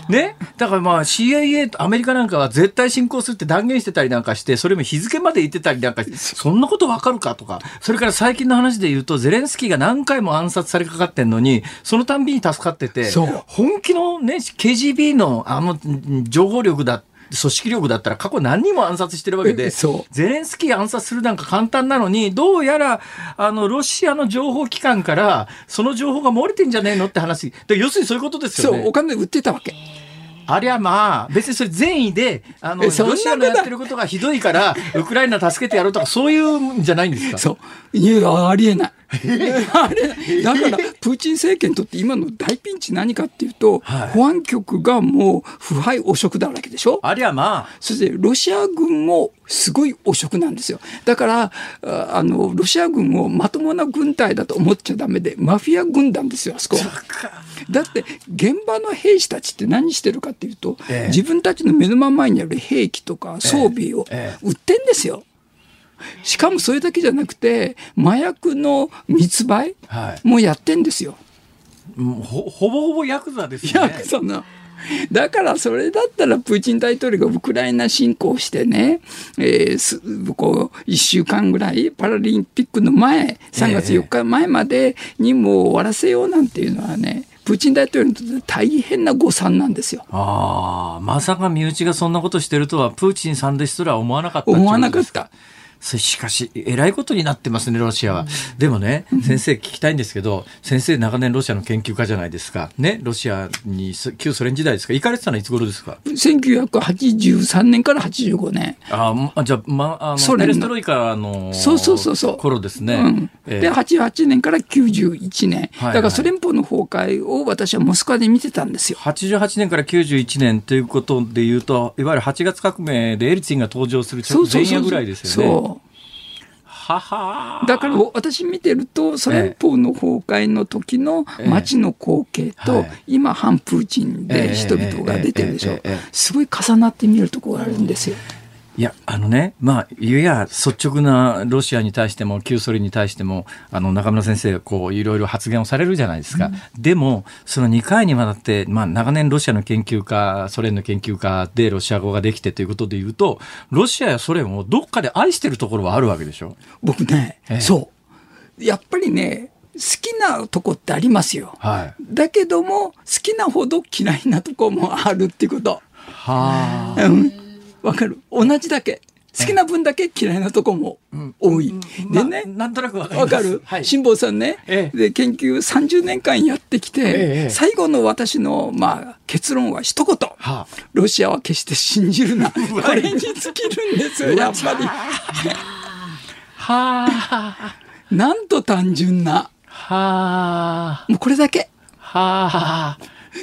ね？だからまあ CIA とアメリカなんかは絶対進行するって断言してたりなんかして、それも日付まで言ってたりなんかそんなことわかるかとか、それから最近の話で言うと、ゼレンスキーが何回も暗殺されかかってんのに、そのたんびに助かってて、本気のね、KGB のあの情報力だ組織力だったら過去何人も暗殺してるわけで、ゼレンスキー暗殺するなんか簡単なのに、どうやら、あの、ロシアの情報機関から、その情報が漏れてんじゃねえのって話。で要するにそういうことですよね。そう、お金売ってたわけ。ありゃまあ、別にそれ善意で、あの、ロシアのやってることがひどいから、ウクライナ助けてやろうとか、そういうんじゃないんですか？そう。いや、ありえない。あれだから、プーチン政権にとって今の大ピンチ何かっていうと、はい、保安局がもう腐敗汚職だらけでしょ？ありゃまあ。そしてロシア軍もすごい汚職なんですよ。だから、あの、ロシア軍をまともな軍隊だと思っちゃダメで、マフィア軍団ですよ、あそこだって、現場の兵士たちって何してるかっていうと、ええ、自分たちの目の前にある兵器とか装備を売ってんですよ。えしかもそれだけじゃなくて、麻薬の密売もやってんですよ。はい、ほほぼほぼヤクザですね。ヤクザの。だからそれだったらプーチン大統領がウクライナ侵攻してね、えー、こう1週間ぐらいパラリンピックの前、3月4日前までにも終わらせようなんていうのはね、プーチン大統領にとって大変な誤算なんですよ。ああ、まさか身内がそんなことしてるとは、プーチンさんですら思わなかった思わなかった。しかし、えらいことになってますね、ロシアは。うん、でもね、先生聞きたいんですけど、先生長年ロシアの研究家じゃないですか。ね、ロシアに、旧ソ連時代ですか行かれてたのはいつ頃ですか ?1983 年から85年。ああ、じゃあ、まあ、あの、ペレストロイカの、そうそうそうそう。頃ですね。うんえー、で、88年から91年。だからソ連邦の崩壊を私はモスクワで見てたんですよ。88年から91年ということでいうと、いわゆる8月革命でエリツィンが登場する直前夜ぐらいですよね。そうははだから私見てるとソ連邦の崩壊の時の街の光景と、今反プーチンで人々が出てるでしょ。すごい重なって見えるところがあるんですよ。いや、あのね、まあ、いや、率直なロシアに対しても、旧ソ連に対しても、あの、中村先生がこう、いろいろ発言をされるじゃないですか。うん、でも、その2回にわたって、まあ、長年ロシアの研究家、ソ連の研究家でロシア語ができてということで言うと、ロシアやソ連をどっかで愛してるところはあるわけでしょ僕ね、ええ、そう。やっぱりね、好きなとこってありますよ。はい、だけども、好きなほど嫌いなとこもあるっていうこと。はあ。うんわかる同じだけ。好きな分だけ嫌いなとこも多い。でね、なんとなくわかる？辛坊さんね、で、研究30年間やってきて、最後の私の、まあ、結論は一言。ロシアは決して信じるな。これに尽きるんですよ、やっぱり。はあ。なんと単純な。はあ。もうこれだけ。はあ。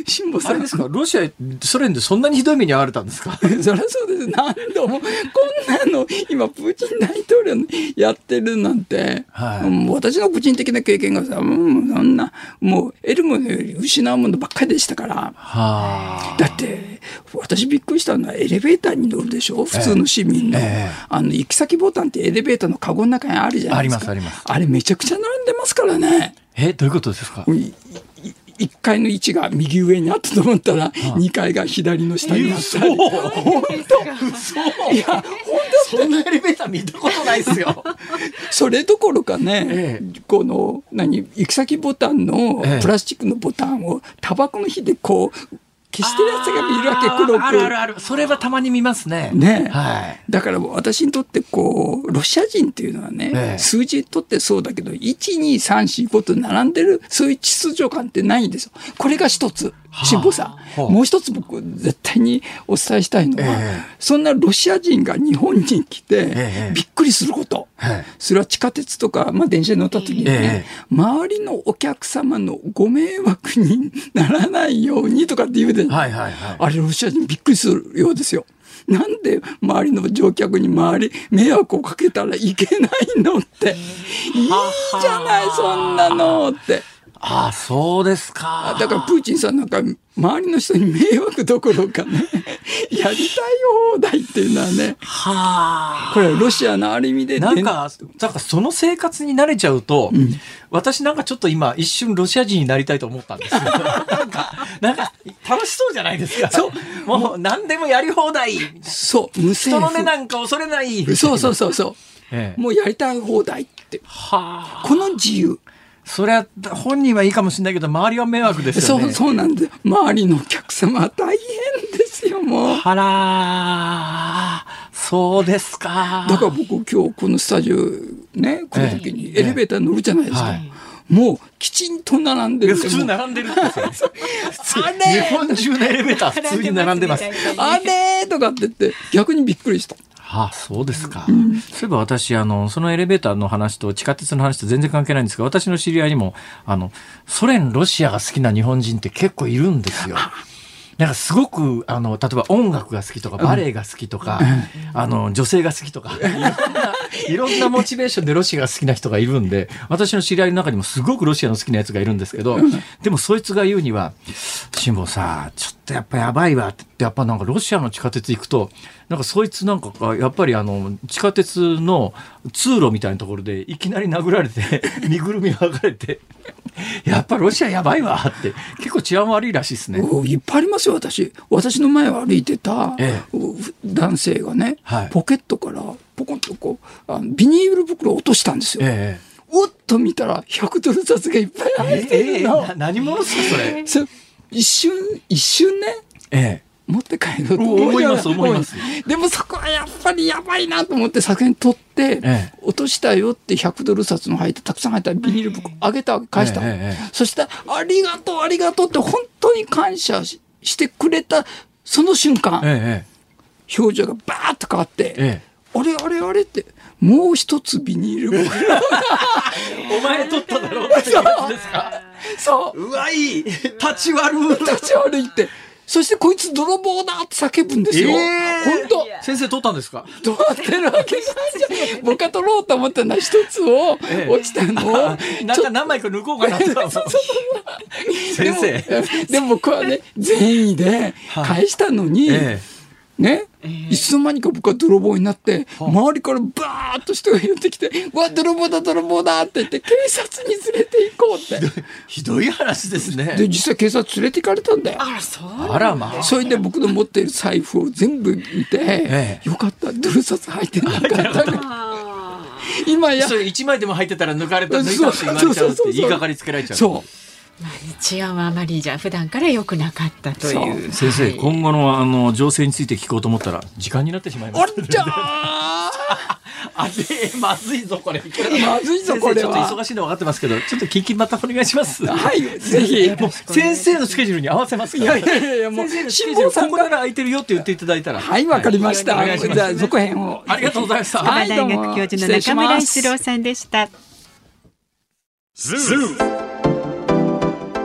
辛坊さん。あれですか？ロシア、ソ連でそんなにひどい目に遭われたんですか？そりゃそうです。何度も、こんなの、今、プーチン大統領やってるなんて、はい、もう私の個人的な経験がさ、もうそんな、もう得るものより失うものばっかりでしたから。はだって、私びっくりしたのはエレベーターに乗るでしょ？普通の市民の。ええあの、行き先ボタンってエレベーターのカゴの中にあるじゃないですか。あります、あります。あれめちゃくちゃ並んでますからね。え、どういうことですか？1階の位置が右上にあったと思ったら、2階が左の下にあったり。本当？いや、本当そんなエレベーター見たことないですよ。それどころかね、ええ、この、何、行き先ボタンのプラスチックのボタンをタバコの火でこう、消してるやつが見るわけ黒くあるあるある。それはたまに見ますね。ね、はい、だから私にとってこうロシア人っていうのはね、ええ、数字にとってそうだけど12345と並んでるそういう秩序感ってないんですよ。これが一つ辛抱さ、はあ、もう一つ僕絶対にお伝えしたいのは、えそんなロシア人が日本に来てびっくりすること、え、それは地下鉄とか、まあ、電車に乗った時にね、周りのお客様のご迷惑にならないようにとかって言うで、あれロシア人びっくりするようですよ。なんで周りの乗客に周り迷惑をかけたらいけないのって。いいじゃない、そんなのって。ああ、そうですか。だからプーチンさんなんか周りの人に迷惑どころかね、やりたい放題っていうのはね。はあ。これロシアのある意味で、なんか、なんかその生活に慣れちゃうと、うん、私なんかちょっと今一瞬ロシア人になりたいと思ったんですよ。なんか、なんか楽しそうじゃないですか。そう。もう何でもやり放題。そう。無人の目なんか恐れない。そうそうそうそう。ええ、もうやりたい放題って。はあ。この自由。それは本人はいいかもしれないけど周りは迷惑ですよね。そうそうなんで周りのお客様は大変ですよもう。はらそうですか。だから僕今日このスタジオね来る時にエレベーター乗るじゃないですか。ええはいもうきちんと並んでる。普通並んでるんですよ。あれ日本中のエレベーター普通に並んでます。あれとかって言って逆にびっくりした。ああそうですか、うん、そういえば私あのそのエレベーターの話と地下鉄の話と全然関係ないんですが私の知り合いにもあのソ連ロシアが好きな日本人って結構いるんですよ。なんかすごくあの例えば音楽が好きとかバレエが好きとか、うん、あの女性が好きとかいろんないろんなモチベーションでロシアが好きな人がいるんで私の知り合いの中にもすごくロシアの好きなやつがいるんですけど、でもそいつが言うには「辛坊さちょっとやっぱやばいわ」ってやっぱなんかロシアの地下鉄行くとなんかそいつなんかやっぱりあの地下鉄の通路みたいなところでいきなり殴られて 身ぐるみ剥がれてやっぱロシアやばいわって結構治安悪いらしいですねいっぱいありますよ私私の前を歩いてた男性がね、はい、ポケットからポコンとこうあのビニール袋を落としたんですよ。ええおっと見たら100ドル札がいっぱい入ってるの。えー、何者すかそれ。一瞬一瞬ね。ええ。持って帰ろうと思います思います。でもそこはやっぱりやばいなと思って作品取って、ええ、落としたよって100ドル札の入ってたくさん入ったビニール袋あげた返した、え、そしたら「ありがとうありがとう」って本当に感謝してくれたその瞬間、表情がバーッと変わって、あれあれあれってもう一つビニール袋。お前取っただろうってやつですか？そう。うわいい。立ち悪い。立ち悪いって。そしてこいつ泥棒だって叫ぶんですよ。えー、本当。先生取ったんですか？取ってるわけじゃない。じゃん。僕は取ろうと思ったのは一つを落ちたのを。えなんか何枚か抜こうかなって。先生。でも僕はね、善意で返したのに、えーね、えー、いつの間にか僕は泥棒になって、周りからバーッと人が寄ってきて、うわ、泥棒だ、泥棒だって言って、警察に連れて行こうって。ひどい話ですね。で、実際警察連れて行かれたんだよ。あら、そう。あらまあ。それで僕の持っている財布を全部見て、えよかった、泥札入ってなかった今や。それ1枚でも入ってたら抜かれた、抜いたって言われちゃうって言いがかりつけられちゃう。そう。まあ、治安はあまりじゃ普段から良くなかったという先生、はい、今後のあの情勢について聞こうと思ったら時間になってしまいました。あれまずいぞこれ。まずいぞこれちょっと忙しいの分かってますけど、ちょっと聞きまた お願いします。はい、ぜひ。もう先生のスケジュールに合わせますから。いやいやいやもう先生のスケジュールここなら空いてるよって言っていただいたら。はい、わかりました。はい、じゃあ続編を。ありがとうございました。大学教授の中村逸郎さんでした。ズー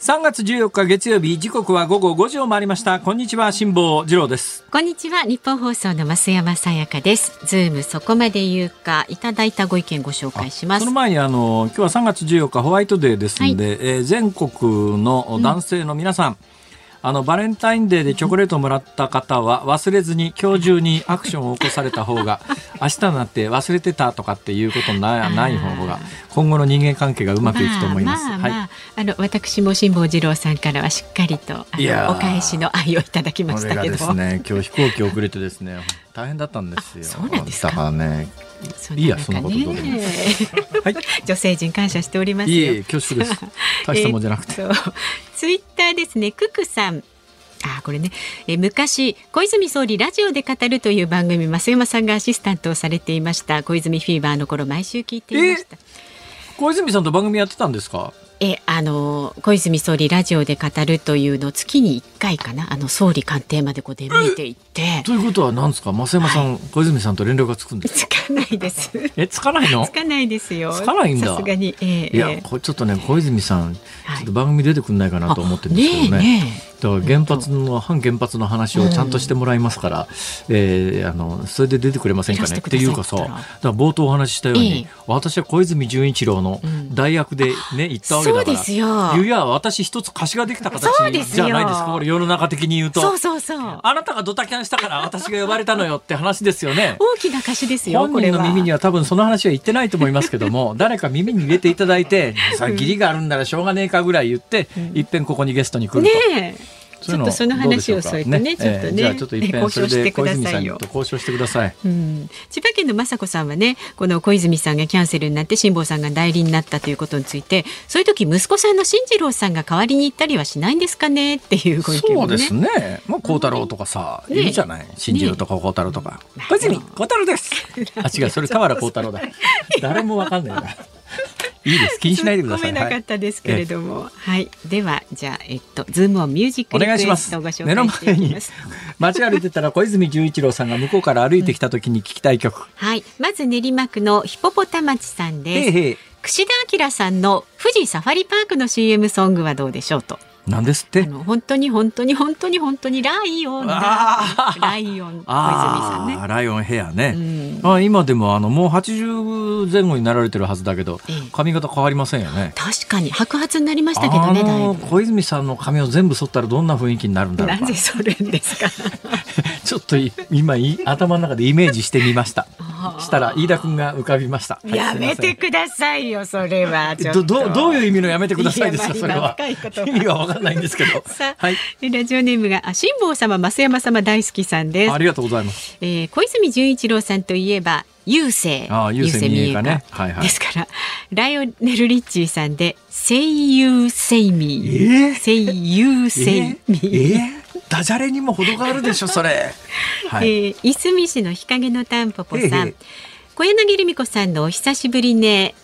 3月14日月曜日時刻は午後5時を回りました。こんにちは辛坊治郎です。こんにちはニッポン放送の増山さやかです。ズームそこまで言うかいただいたご意見ご紹介します。その前にあの今日は3月14日ホワイトデーですので、はい、えー、全国の男性の皆さん、うんあのバレンタインデーでチョコレートをもらった方は忘れずに今日中にアクションを起こされた方が 明日になって忘れてたとかっていうことなない方が今後の人間関係がうまくいくと思います。まあまあ、はい、あの私も辛坊治郎さんからはしっかりとお返しの愛をいただきましたけど。ですね今日飛行機遅れてですね大変だったんですよ。そうなんですだからねいいやそんなことどうでも。はい、女性陣感謝しておりますいえ恐縮です。大したもんじゃなくて。ツイッターですねククさん。あこれねえ昔小泉総理ラジオで語るという番組増山さんがアシスタントをされていました小泉フィーバーの頃毎週聞いていました小泉さんと番組やってたんですか？えあの小泉総理ラジオで語るというの月に1回かな？あの総理官邸までこう出向いていって。ということは何ですか？増山さん、はい、小泉さんと連絡がつくんですか？つかないです。えつかないの？つかないですよ。つかないんだ。さすがに、えー、いやこれちょっとね小泉さん、ちょっと番組出てくんないかなと思ってるんですけどね。ねだから原発の反原発の話をちゃんとしてもらいますから、うん、えー、あのそれで出てくれませんかね？っていうかさだから冒頭お話ししたように、私は小泉純一郎の大学でね、行ったわけだからいや私一つ貸しができた形じゃないですかこれ世の中的に言うと。そうそうそう。あなたがドタキャンしたから私が呼ばれたのよって話ですよね。大きな貸しですよ本人の耳には多分その話は言ってないと思いますけども 誰か耳に入れていただいてさ義理があるんならしょうがねえかぐらい言って、うん、いっぺんここにゲストに来ると。ねちょっとその話を添えてね、ねちょっとね、じゃあちょっと一遍それで小泉さんと交渉してください。うん、千葉県の雅子さんはね、この小泉さんがキャンセルになって辛坊さんが代理になったということについて、そういう時息子さんの進次郎さんが代わりに行ったりはしないんですかねっていうご意見も、ね、そうですね。まあ孝太郎とかさ、ね、いいじゃない？進次郎とか孝太郎とか。小泉孝太郎です。あ違うそれ田原孝太郎だ。誰もわかんないな。いいです。気にしないでください。なかったですけれども、はい、はい、ではじゃあえっとズームオンミュージックリクエストをご紹介目の前に街歩いてたら小泉純一郎さんが向こうから歩いてきた時に聞きたい曲。うん、はい。まず練馬区のヒポポタマチさんです。串田明さんの富士サファリパークの CM ソングはどうでしょうと。なんですって？本当に本当に本当に本当にライオンライオン小泉さんね。ライオンヘアね、うん、あ今でもあのもう80前後になられてるはずだけど、髪型変わりませんよね。確かに白髪になりましたけどね小泉さんの髪を全部剃ったらどんな雰囲気になるんだろうなぜ剃るんですかちょっと今頭の中でイメージしてみました。したら飯田君が浮かびました、はい、やめてくださいよそれは。どどどういう意味のやめてくださいですか？それは。意味がわかんないんですけど。はい、ラジオネームがあ辛坊様増山様大好きさんです。ありがとうございます、えー、小泉純一郎さんといえば郵政。あ郵政民営化ね、はいはい、ですからライオネル・リッチーさんで声優セイミー、声優セイミー、えー？ダジャレにも程があるでしょそれ、はい、えー、いすみ市の日陰のタンポポさん小柳ルミ子さんのお久しぶりね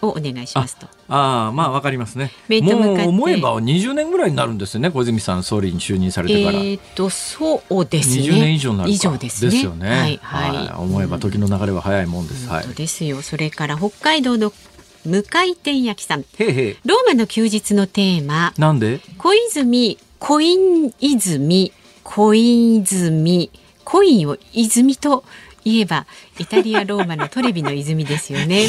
をお願いしますと。ああまあわかりますね。もう思えば20年ぐらいになるんですよね小泉さん総理に就任されてから。えっ、とそうですね。20年以上になる以上ですね。ですよね。はい、はい、はい、思えば時の流れは早いもんです。はい。ですよ。それから北海道の向井天焼さん。へへローマの休日のテーマ。なんで？小泉コイン泉コイン泉コインを泉と言えばイタリアローマのトレビの泉ですよね。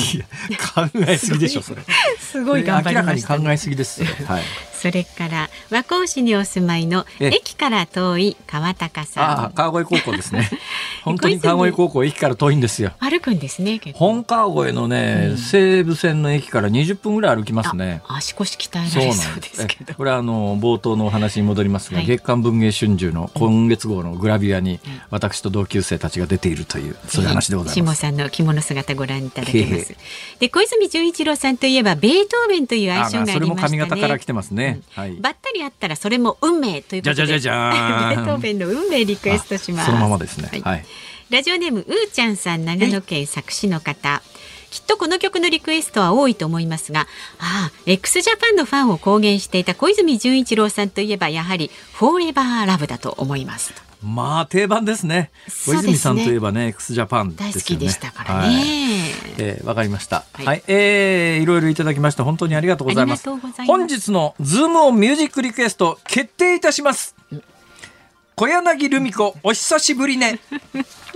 考えすぎでしょそれ。すごい頑張りました、ね、考えすぎです。はい。それから和光市にお住まいの駅から遠い川高さん。ああ、川越高校ですね。本当に川越高校駅から遠いんですよ。歩くんですね。本川越のね、うん、西武線の駅から20分ぐらい歩きますね。足腰鍛えられそうですけど。これはあの冒頭のお話に戻りますが、はい、月刊文藝春秋の今月号のグラビアに私と同級生たちが出ているという、そういう話でございます。下さんの着物姿ご覧いただけます。で小泉純一郎さんといえばベートーベンという愛称がありましたね。それも髪型から来てますね。はい。ばったりあったらそれも運命ということで。じゃじゃじゃベートーベンの運命リクエストします。そのままですね。はい。ラジオネームうーちゃんさん長野県佐久市の方。きっとこの曲のリクエストは多いと思いますが、ああ、x ジャパンのファンを公言していた小泉純一郎さんといえばやはりフォーエバーラブだと思います。まあ定番ですね。小泉さんといえばね、x ジャパン、ね、大好きでしたからね。はい、えー、わかりました。はい、はい、えー、いろいろいただきました。本当にありがとうございます。ます本日のズームオンミュージックリクエスト決定いたします。小柳ルミ子、お久しぶりね。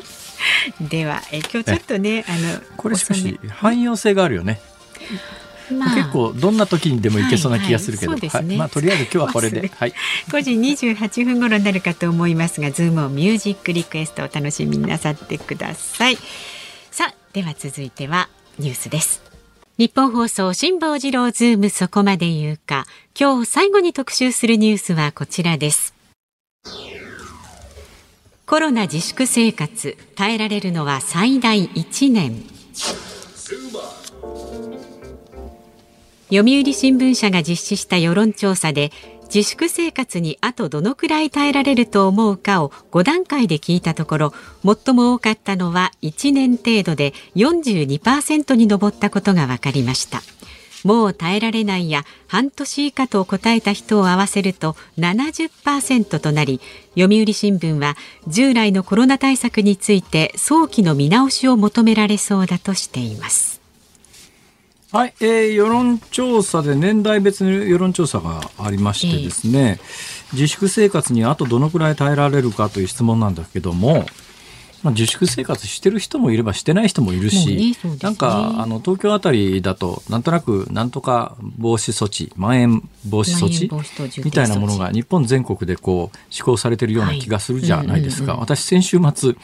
では、え今日ちょっとね、あのこれしかし汎用性があるよね。まあ、結構どんな時にでもいけそうな気がするけど、はいはい。ね。はい、まあとりあえず今日はこれで、はい、5時28分頃になるかと思いますが、ズームオンミュージックリクエストを楽しみになさってください。さあ、では続いてはニュースです。ニッポン放送辛坊治郎ズームそこまで言うか。今日最後に特集するニュースはこちらです。コロナ自粛生活耐えられるのは最大1年読売新聞社が実施した世論調査で自粛生活にあとどのくらい耐えられると思うかを5段階で聞いたところ最も多かったのは1年程度で42%に上ったことが分かりました。もう耐えられないや半年以下と答えた人を合わせると70%となり読売新聞は従来のコロナ対策について早期の見直しを求められそうだとしています。はい、えー、世論調査で年代別の世論調査がありましてですね、えー、自粛生活にあとどのくらい耐えられるかという質問なんだけども、まあ、自粛生活してる人もいればしてない人もいるし、ねね、なんかあの東京あたりだとなんとなくなんとか防止措置まん延防止措置みたいなものが日本全国でこう施行されてるような気がするじゃないですか、私先週末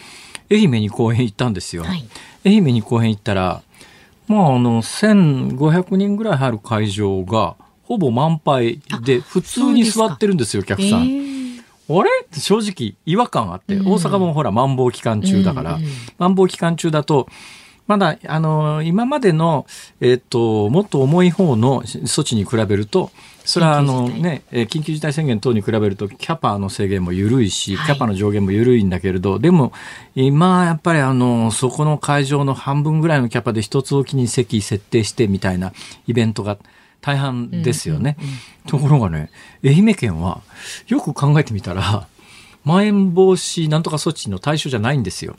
愛媛に公演行ったんですよ、はい、愛媛に公演行ったらまああの1500人ぐらい入る会場がほぼ満杯で普通に座ってるんですよお客さん。あれ？って正直違和感あって、大阪もほら、まん防期間中だから、まん防期間中だと、まだ、あの、今までの、えっ、と、もっと重い方の措置に比べると、それはあのね、緊急事態宣言等に比べると、キャパの制限も緩いし、キャパの上限も緩いんだけれど、でも、今、やっぱりあの、そこの会場の半分ぐらいのキャパで一つおきに席設定してみたいなイベントが、大半ですよね。ところがね、愛媛県はよく考えてみたら、まん延防止なんとか措置の対象じゃないんですよ。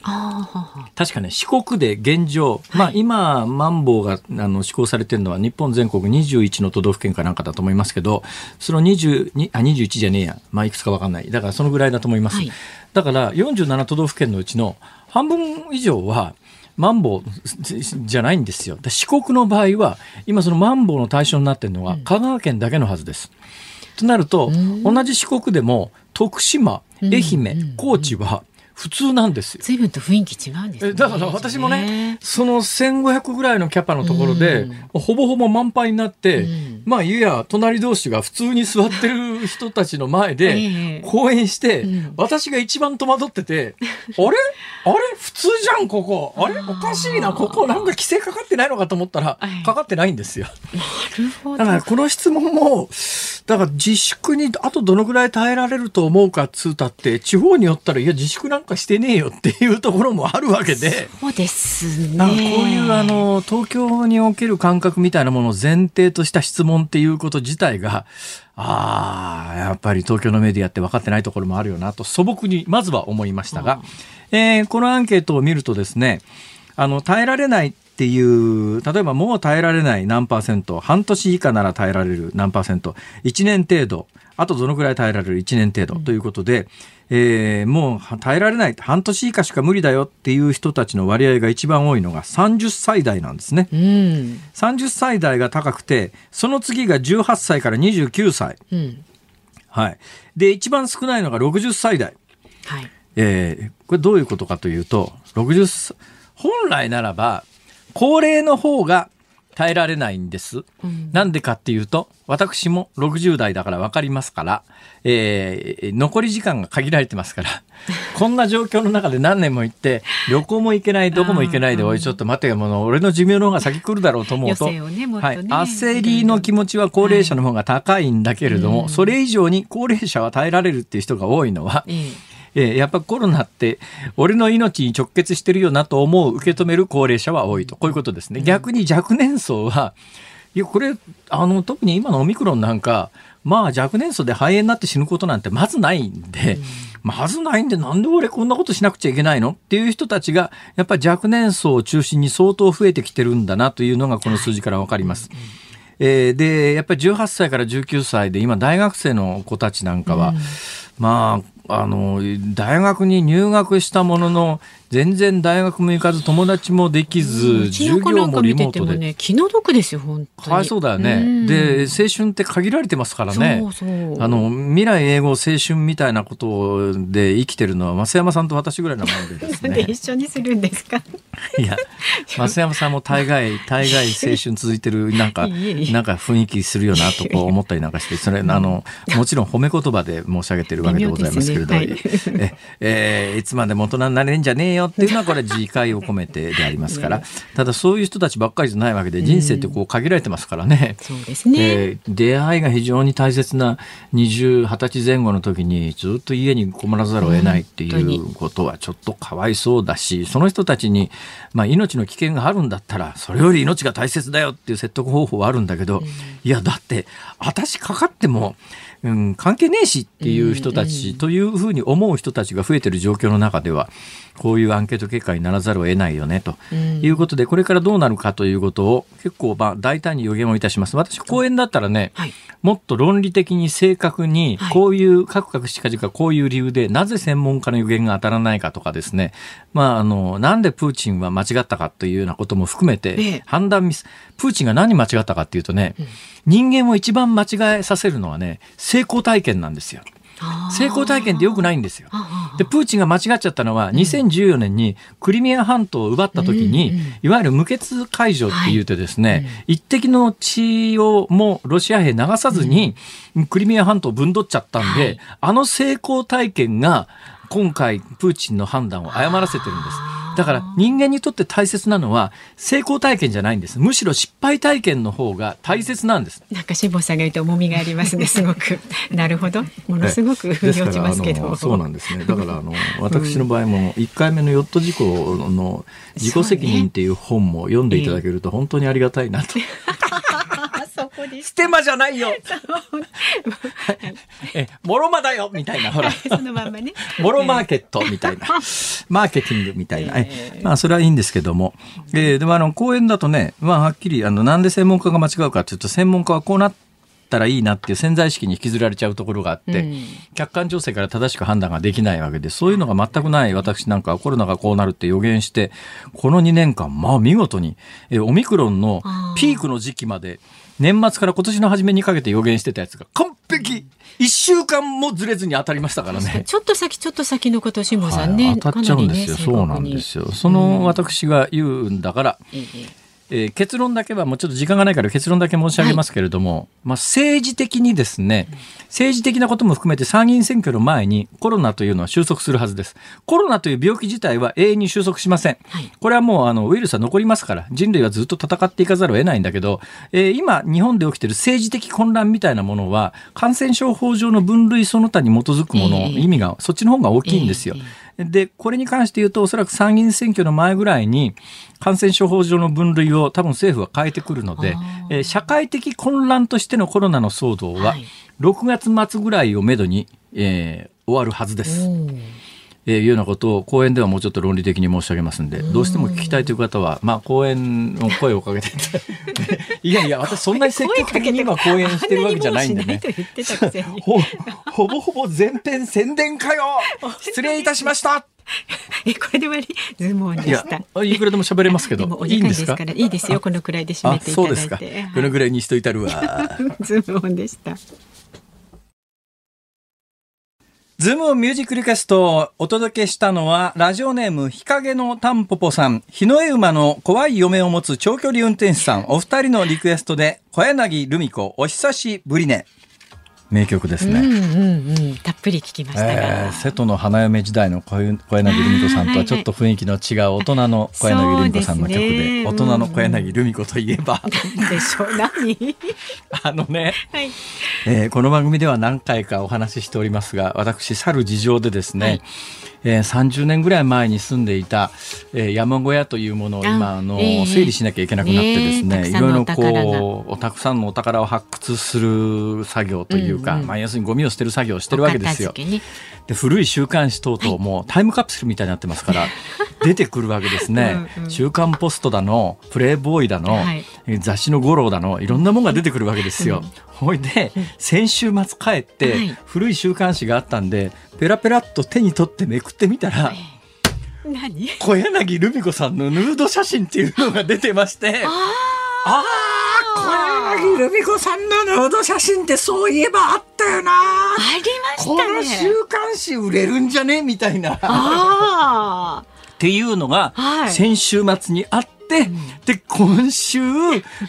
確かね、四国で現状、まあ今、まん防があの施行されてるのは日本全国21の都道府県かなんかだと思いますけど、その20、あ、21じゃねえや。まあいくつかわかんない。だからそのぐらいだと思います。はい、だから47都道府県のうちの半分以上は、マンボウじゃないんですよ。四国の場合は、今そのマンボウの対象になっているのは香川県だけのはずです。となると、同じ四国でも徳島、愛媛、高知は普通なんですよ。随分と雰囲気違うんです、ね、だから私もね、その1500ぐらいのキャパのところで、うん、ほぼほぼ満杯になって、うん、まあ、いや、隣同士が普通に座ってる人たちの前で、講演して、私が一番戸惑ってて、あれ？あれ？普通じゃん、ここ。あれ？おかしいな、ここなんか規制かかってないのかと思ったら、かかってないんですよ。なるほど。だからこの質問も、だから自粛にあとどのぐらい耐えられると思うかっつうたって、地方によったら、いや、自粛なんかしてねえよっていうところもあるわけで。そうですね。こういうあの、東京における感覚みたいなものを前提とした質問っていうこと自体が、ああ、やっぱり東京のメディアって分かってないところもあるよなと素朴にまずは思いましたが、えー、このアンケートを見るとですね、あの、耐えられないっていう、例えばもう耐えられない何パーセント、半年以下なら耐えられる何パーセント、1年程度、あとどのくらい耐えられる1年程度ということで、うん、えー、もう耐えられない、半年以下しか無理だよっていう人たちの割合が一番多いのが30歳代なんですね。うん、30歳代が高くて、その次が18歳から29歳。うん、はい。で、一番少ないのが60歳代。はい。えー、これどういうことかというと、60、本来ならば、高齢の方が耐えられないんです。な、んでかっていうと、私も60代だから分かりますから、えー、残り時間が限られてますから、こんな状況の中で何年も行って、旅行も行けない、どこも行けないで、おい、ちょっと待てよ、もう俺の寿命の方が先来るだろうと思う。と、ねね、はい、焦りの気持ちは高齢者の方が高いんだけれども、はい、それ以上に高齢者は耐えられるっていう人が多いのは、えー、やっぱコロナって俺の命に直結してるよなと思う受け止める高齢者は多いと。こういうことですね。逆に若年層はいやこれあの特に今のオミクロンなんかまあ若年層で肺炎になって死ぬことなんてまずないんで、うん、まずないんでなんで俺こんなことしなくちゃいけないの？っていう人たちがやっぱり若年層を中心に相当増えてきてるんだなというのがこの数字からわかります。えー、でやっぱり18歳から19歳で今大学生の子たちなんかは、うん、まああの大学に入学したものの全然大学も行かず友達もできず、授業もリモートで、ね、気の毒ですよ本当に。かわいそうだよね、うん、で青春って限られてますからね。あの未来英語青春みたいなことで生きてるのは増山さんと私ぐらいなものでですね。一緒にするんですか？いや増山さんも大概大概青春続いてるなんか なんか雰囲気するよなとこう思ったりなんかしてそれあのもちろん褒め言葉で申し上げてるわけでございますけれども、ね。はい、ええー、いつまでも大人になれんじゃねえよって。いうのはこれ自戒を込めてでありますから。ただそういう人たちばっかりじゃないわけで人生ってこう限られてますからね,、そうですね、えー、出会いが非常に大切な20、20歳前後の時にずっと家にこもらざるを得ないっていうことはちょっとかわいそうだしその人たちに、まあ、命の危険があるんだったらそれより命が大切だよっていう説得方法はあるんだけど、いやだって私かかってもうん、関係ねえしっていう人たちというふうに思う人たちが増えてる状況の中ではこういうアンケート結果にならざるを得ないよねと。いうことで、これからどうなるかということを結構まあ大胆に予言をいたします。私講演だったらね、はい、もっと論理的に正確にこういうカクカクしかじかこういう理由でなぜ専門家の予言が当たらないかとかですね、まああのなんでプーチンは間違ったかというようなことも含めて判断ミス、プーチンが何間違ったかっていうとね、人間を一番間違えさせるのはね成功体験なんですよ。成功体験ってよくないんですよ。で、プーチンが間違っちゃったのは、2014年にクリミア半島を奪った時に、いわゆる無血解除って言うてですね、一滴の血をもロシア兵流さずに、クリミア半島をぶんどっちゃったんで、あの成功体験が、今回、プーチンの判断を誤らせてるんです。だから人間にとって大切なのは成功体験じゃないんです。むしろ失敗体験の方が大切なんです。なんか辛坊さんが言うと重みがありますね。すごく。なるほど。ものすごく腑に落ちますけど。そうなんですね。だからあの 私の場合も一回目のヨット事故の自己責任っていう本も読んでいただけると本当にありがたいなと。ステマじゃないよ。え、モロマだよみたいな、ほら。そのままね。モロマーケットみたいな。マーケティングみたいな。えまあ、それはいいんですけども。えー、でもあの、講演だとね、まあ、はっきり、あの、なんで専門家が間違うかというと、専門家はこうなったらいいなっていう潜在意識に引きずられちゃうところがあって、うん、客観情勢から正しく判断ができないわけで、そういうのが全くない私なんかはコロナがこうなるって予言して、この2年間、まあ見事に、えオミクロンのピークの時期まで、年末から今年の初めにかけて予言してたやつが完璧。一週間もずれずに当たりましたからね。ちょっと先ちょっと先のこと辛坊さんね、はい、当たっちゃうんですよ、ね、そうなんですよ。その私が言うんだから、うんえー、結論だけはもうちょっと時間がないから結論だけ申し上げますけれども、はい、まあ、政治的にですね、政治的なことも含めて参議院選挙の前にコロナというのは収束するはずです。コロナという病気自体は永遠に収束しません。はい、これはもうあのウイルスは残りますから人類はずっと戦っていかざるを得ないんだけど、えー、今日本で起きている政治的混乱みたいなものは感染症法上の分類その他に基づくもの、えー、意味がそっちの方が大きいんですよ。えーで、これに関して言うと、おそらく参議院選挙の前ぐらいに、感染症法上の分類を多分政府は変えてくるので、えー、社会的混乱としてのコロナの騒動は、6月末ぐらいをめどに、えー、終わるはずです。えー、いうようなことを講演ではもうちょっと論理的に申し上げますんで、どうしても聞きたいという方は、まあ、講演の声をかけて いやいや、私そんなに積極的に今講演してるわけじゃないんでね。ほほぼほぼ全編宣伝かよ失礼いたしました え、これで終わり？ズームオンでした。いいくらでも喋れますけど。いいんですか？いいですよ、このくらいで締めていただいて。そうですか。このくらいにしといたるわ。ズームオンでした。ズームオンミュージックリクエストをお届けしたのは、ラジオネーム日陰のタンポポさん、日の絵馬の怖い嫁を持つ長距離運転手さん、お二人のリクエストで、小柳ルミ子、お久しぶりね。名曲ですね、うんうんうん、たっぷり聞きましたえー、瀬戸の花嫁時代の小柳ルミ子さんとはちょっと雰囲気の違う大人の小柳ルミ子さんの曲で、ね、大人の小柳ルミ子といえば、でしょう何？あのね、はい、えー、この番組では何回かお話ししておりますが私去る事情でですね、はいえー、30年ぐらい前に住んでいた、えー、山小屋というものを今あの、えー、整理しなきゃいけなくなってですね、えー、いろいろこうたくさんのお宝を発掘する作業というか、うんうん、まあ、要するにゴミを捨てる作業をしてるわけですよ。で古い週刊誌等々もタイムカプセルみたいになってますから、出てくるわけですね。うん、週刊ポストだのプレイボーイだの、はい、雑誌の五郎だのいろんなものが出てくるわけですよ。ほいで先週末帰って、古い週刊誌があったんでペラペラっと手に取ってめくってみたら。何？小柳ルミ子さんのヌード写真っていうのが出てましてああ小柳ルミ子さんのヌード写真ってそういえばあったよな。ありましたね。この週刊誌売れるんじゃね？みたいなっていうのが先週末にあって、で今週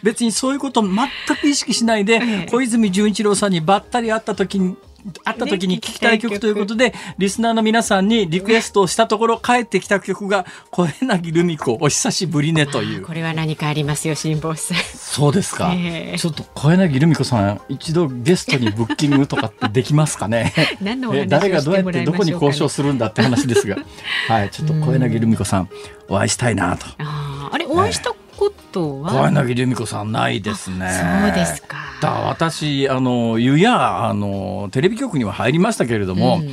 別にそういうこと全く意識しないで、小泉純一郎さんにばったり会った時に会った時に聞きたい曲ということで、リスナーの皆さんにリクエストをしたところ、帰ってきた曲が、小柳ルミ子、お久しぶりねという。これは何かありますよ、辛坊さん。そうですか。えー、ちょっと小柳ルミ子さん、一度ゲストにブッキングとかってできますかね。何の誰がどうやってどこに交渉するんだって話ですが、はい、ちょっと小柳ルミ子さん、お会いしたいなと。ああれ、お会いしたことは、小柳ルミ子さんないですね。そうですか。だ私あの湯やあのテレビ局には入りましたけれども。うん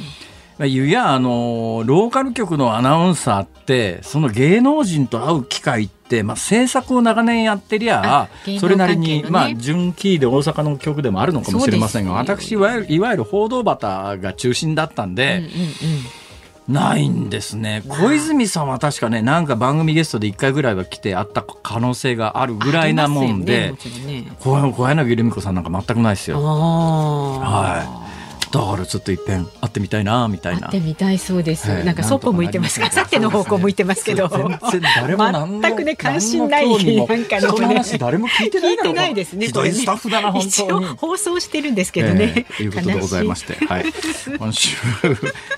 ゆやあのローカル局のアナウンサーってその芸能人と会う機会って、まあ、制作を長年やってりゃ、ね、それなりに、まあ、準キーで大阪の局でもあるのかもしれませんが私いわゆるいわゆる報道旗が中心だったんで。うんうんうんないんですね。小泉さんは確かねなんか番組ゲストで1回ぐらいは来てあった可能性があるぐらいなもんで、ねね、小柳ルミ子さんなんか全くないですよ。はいだからちょっと一遍会ってみたいなみたいな。会ってみたいそうです。なんかそっぽ向いてますか？さての方向向いてますけど。全然誰も全くね関心ないなんかのね。誰も聞いてない聞いてないですね。ひどいスタッフだな本当に。放送してるんですけどね。ということでございまして、はい。今週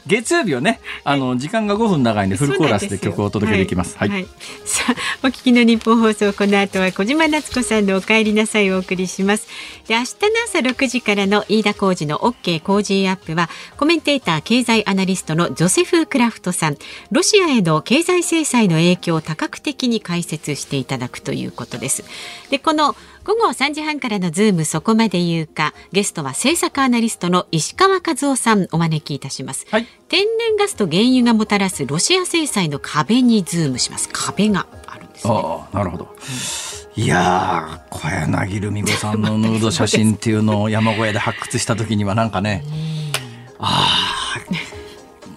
月曜日はね、あの時間が5分長いんでフルコーラスで曲をお届けできます。はい。さあお聞きの日本放送この後は小島夏子さんのお帰りなさいをお送りします。で明日の朝6時からの飯田浩二の OK 工事アップはコメンテーター経済アナリストのジョセフ・クラフトさん。ロシアへの経済制裁の影響を多角的に解説していただくということです。でこの午後3時半からのズームそこまで言うか。ゲストは政策アナリストの石川和男さん。お招きいたします、はい、天然ガスと原油がもたらすロシア制裁の壁にズームします。壁があるんです、ね、あなるほど、うんいや小柳ルミ子さんのヌード写真っていうのを山小屋で発掘した時にはなんかねああ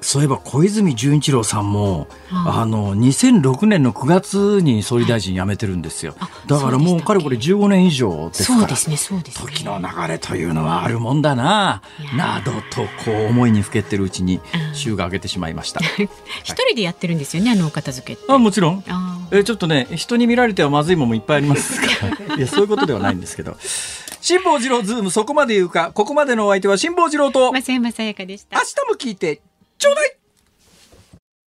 そういえば小泉純一郎さんも、あの2006年の9月に総理大臣辞めてるんですよ、だからもうかれこれ15年以上ですからそうですねそうです、ね、時の流れというのはあるもんだな。などとこう思いにふけてるうちに週が明けてしまいました。一人でやってるんですよねあのお片付けあもちろん。えちょっとね人に見られてはまずいものもいっぱいありますから。いやそういうことではないんですけど。辛坊治郎ズームそこまで言うか。ここまでのお相手は辛坊治郎と。松山さやかでした。明日も聞いてちょうだい。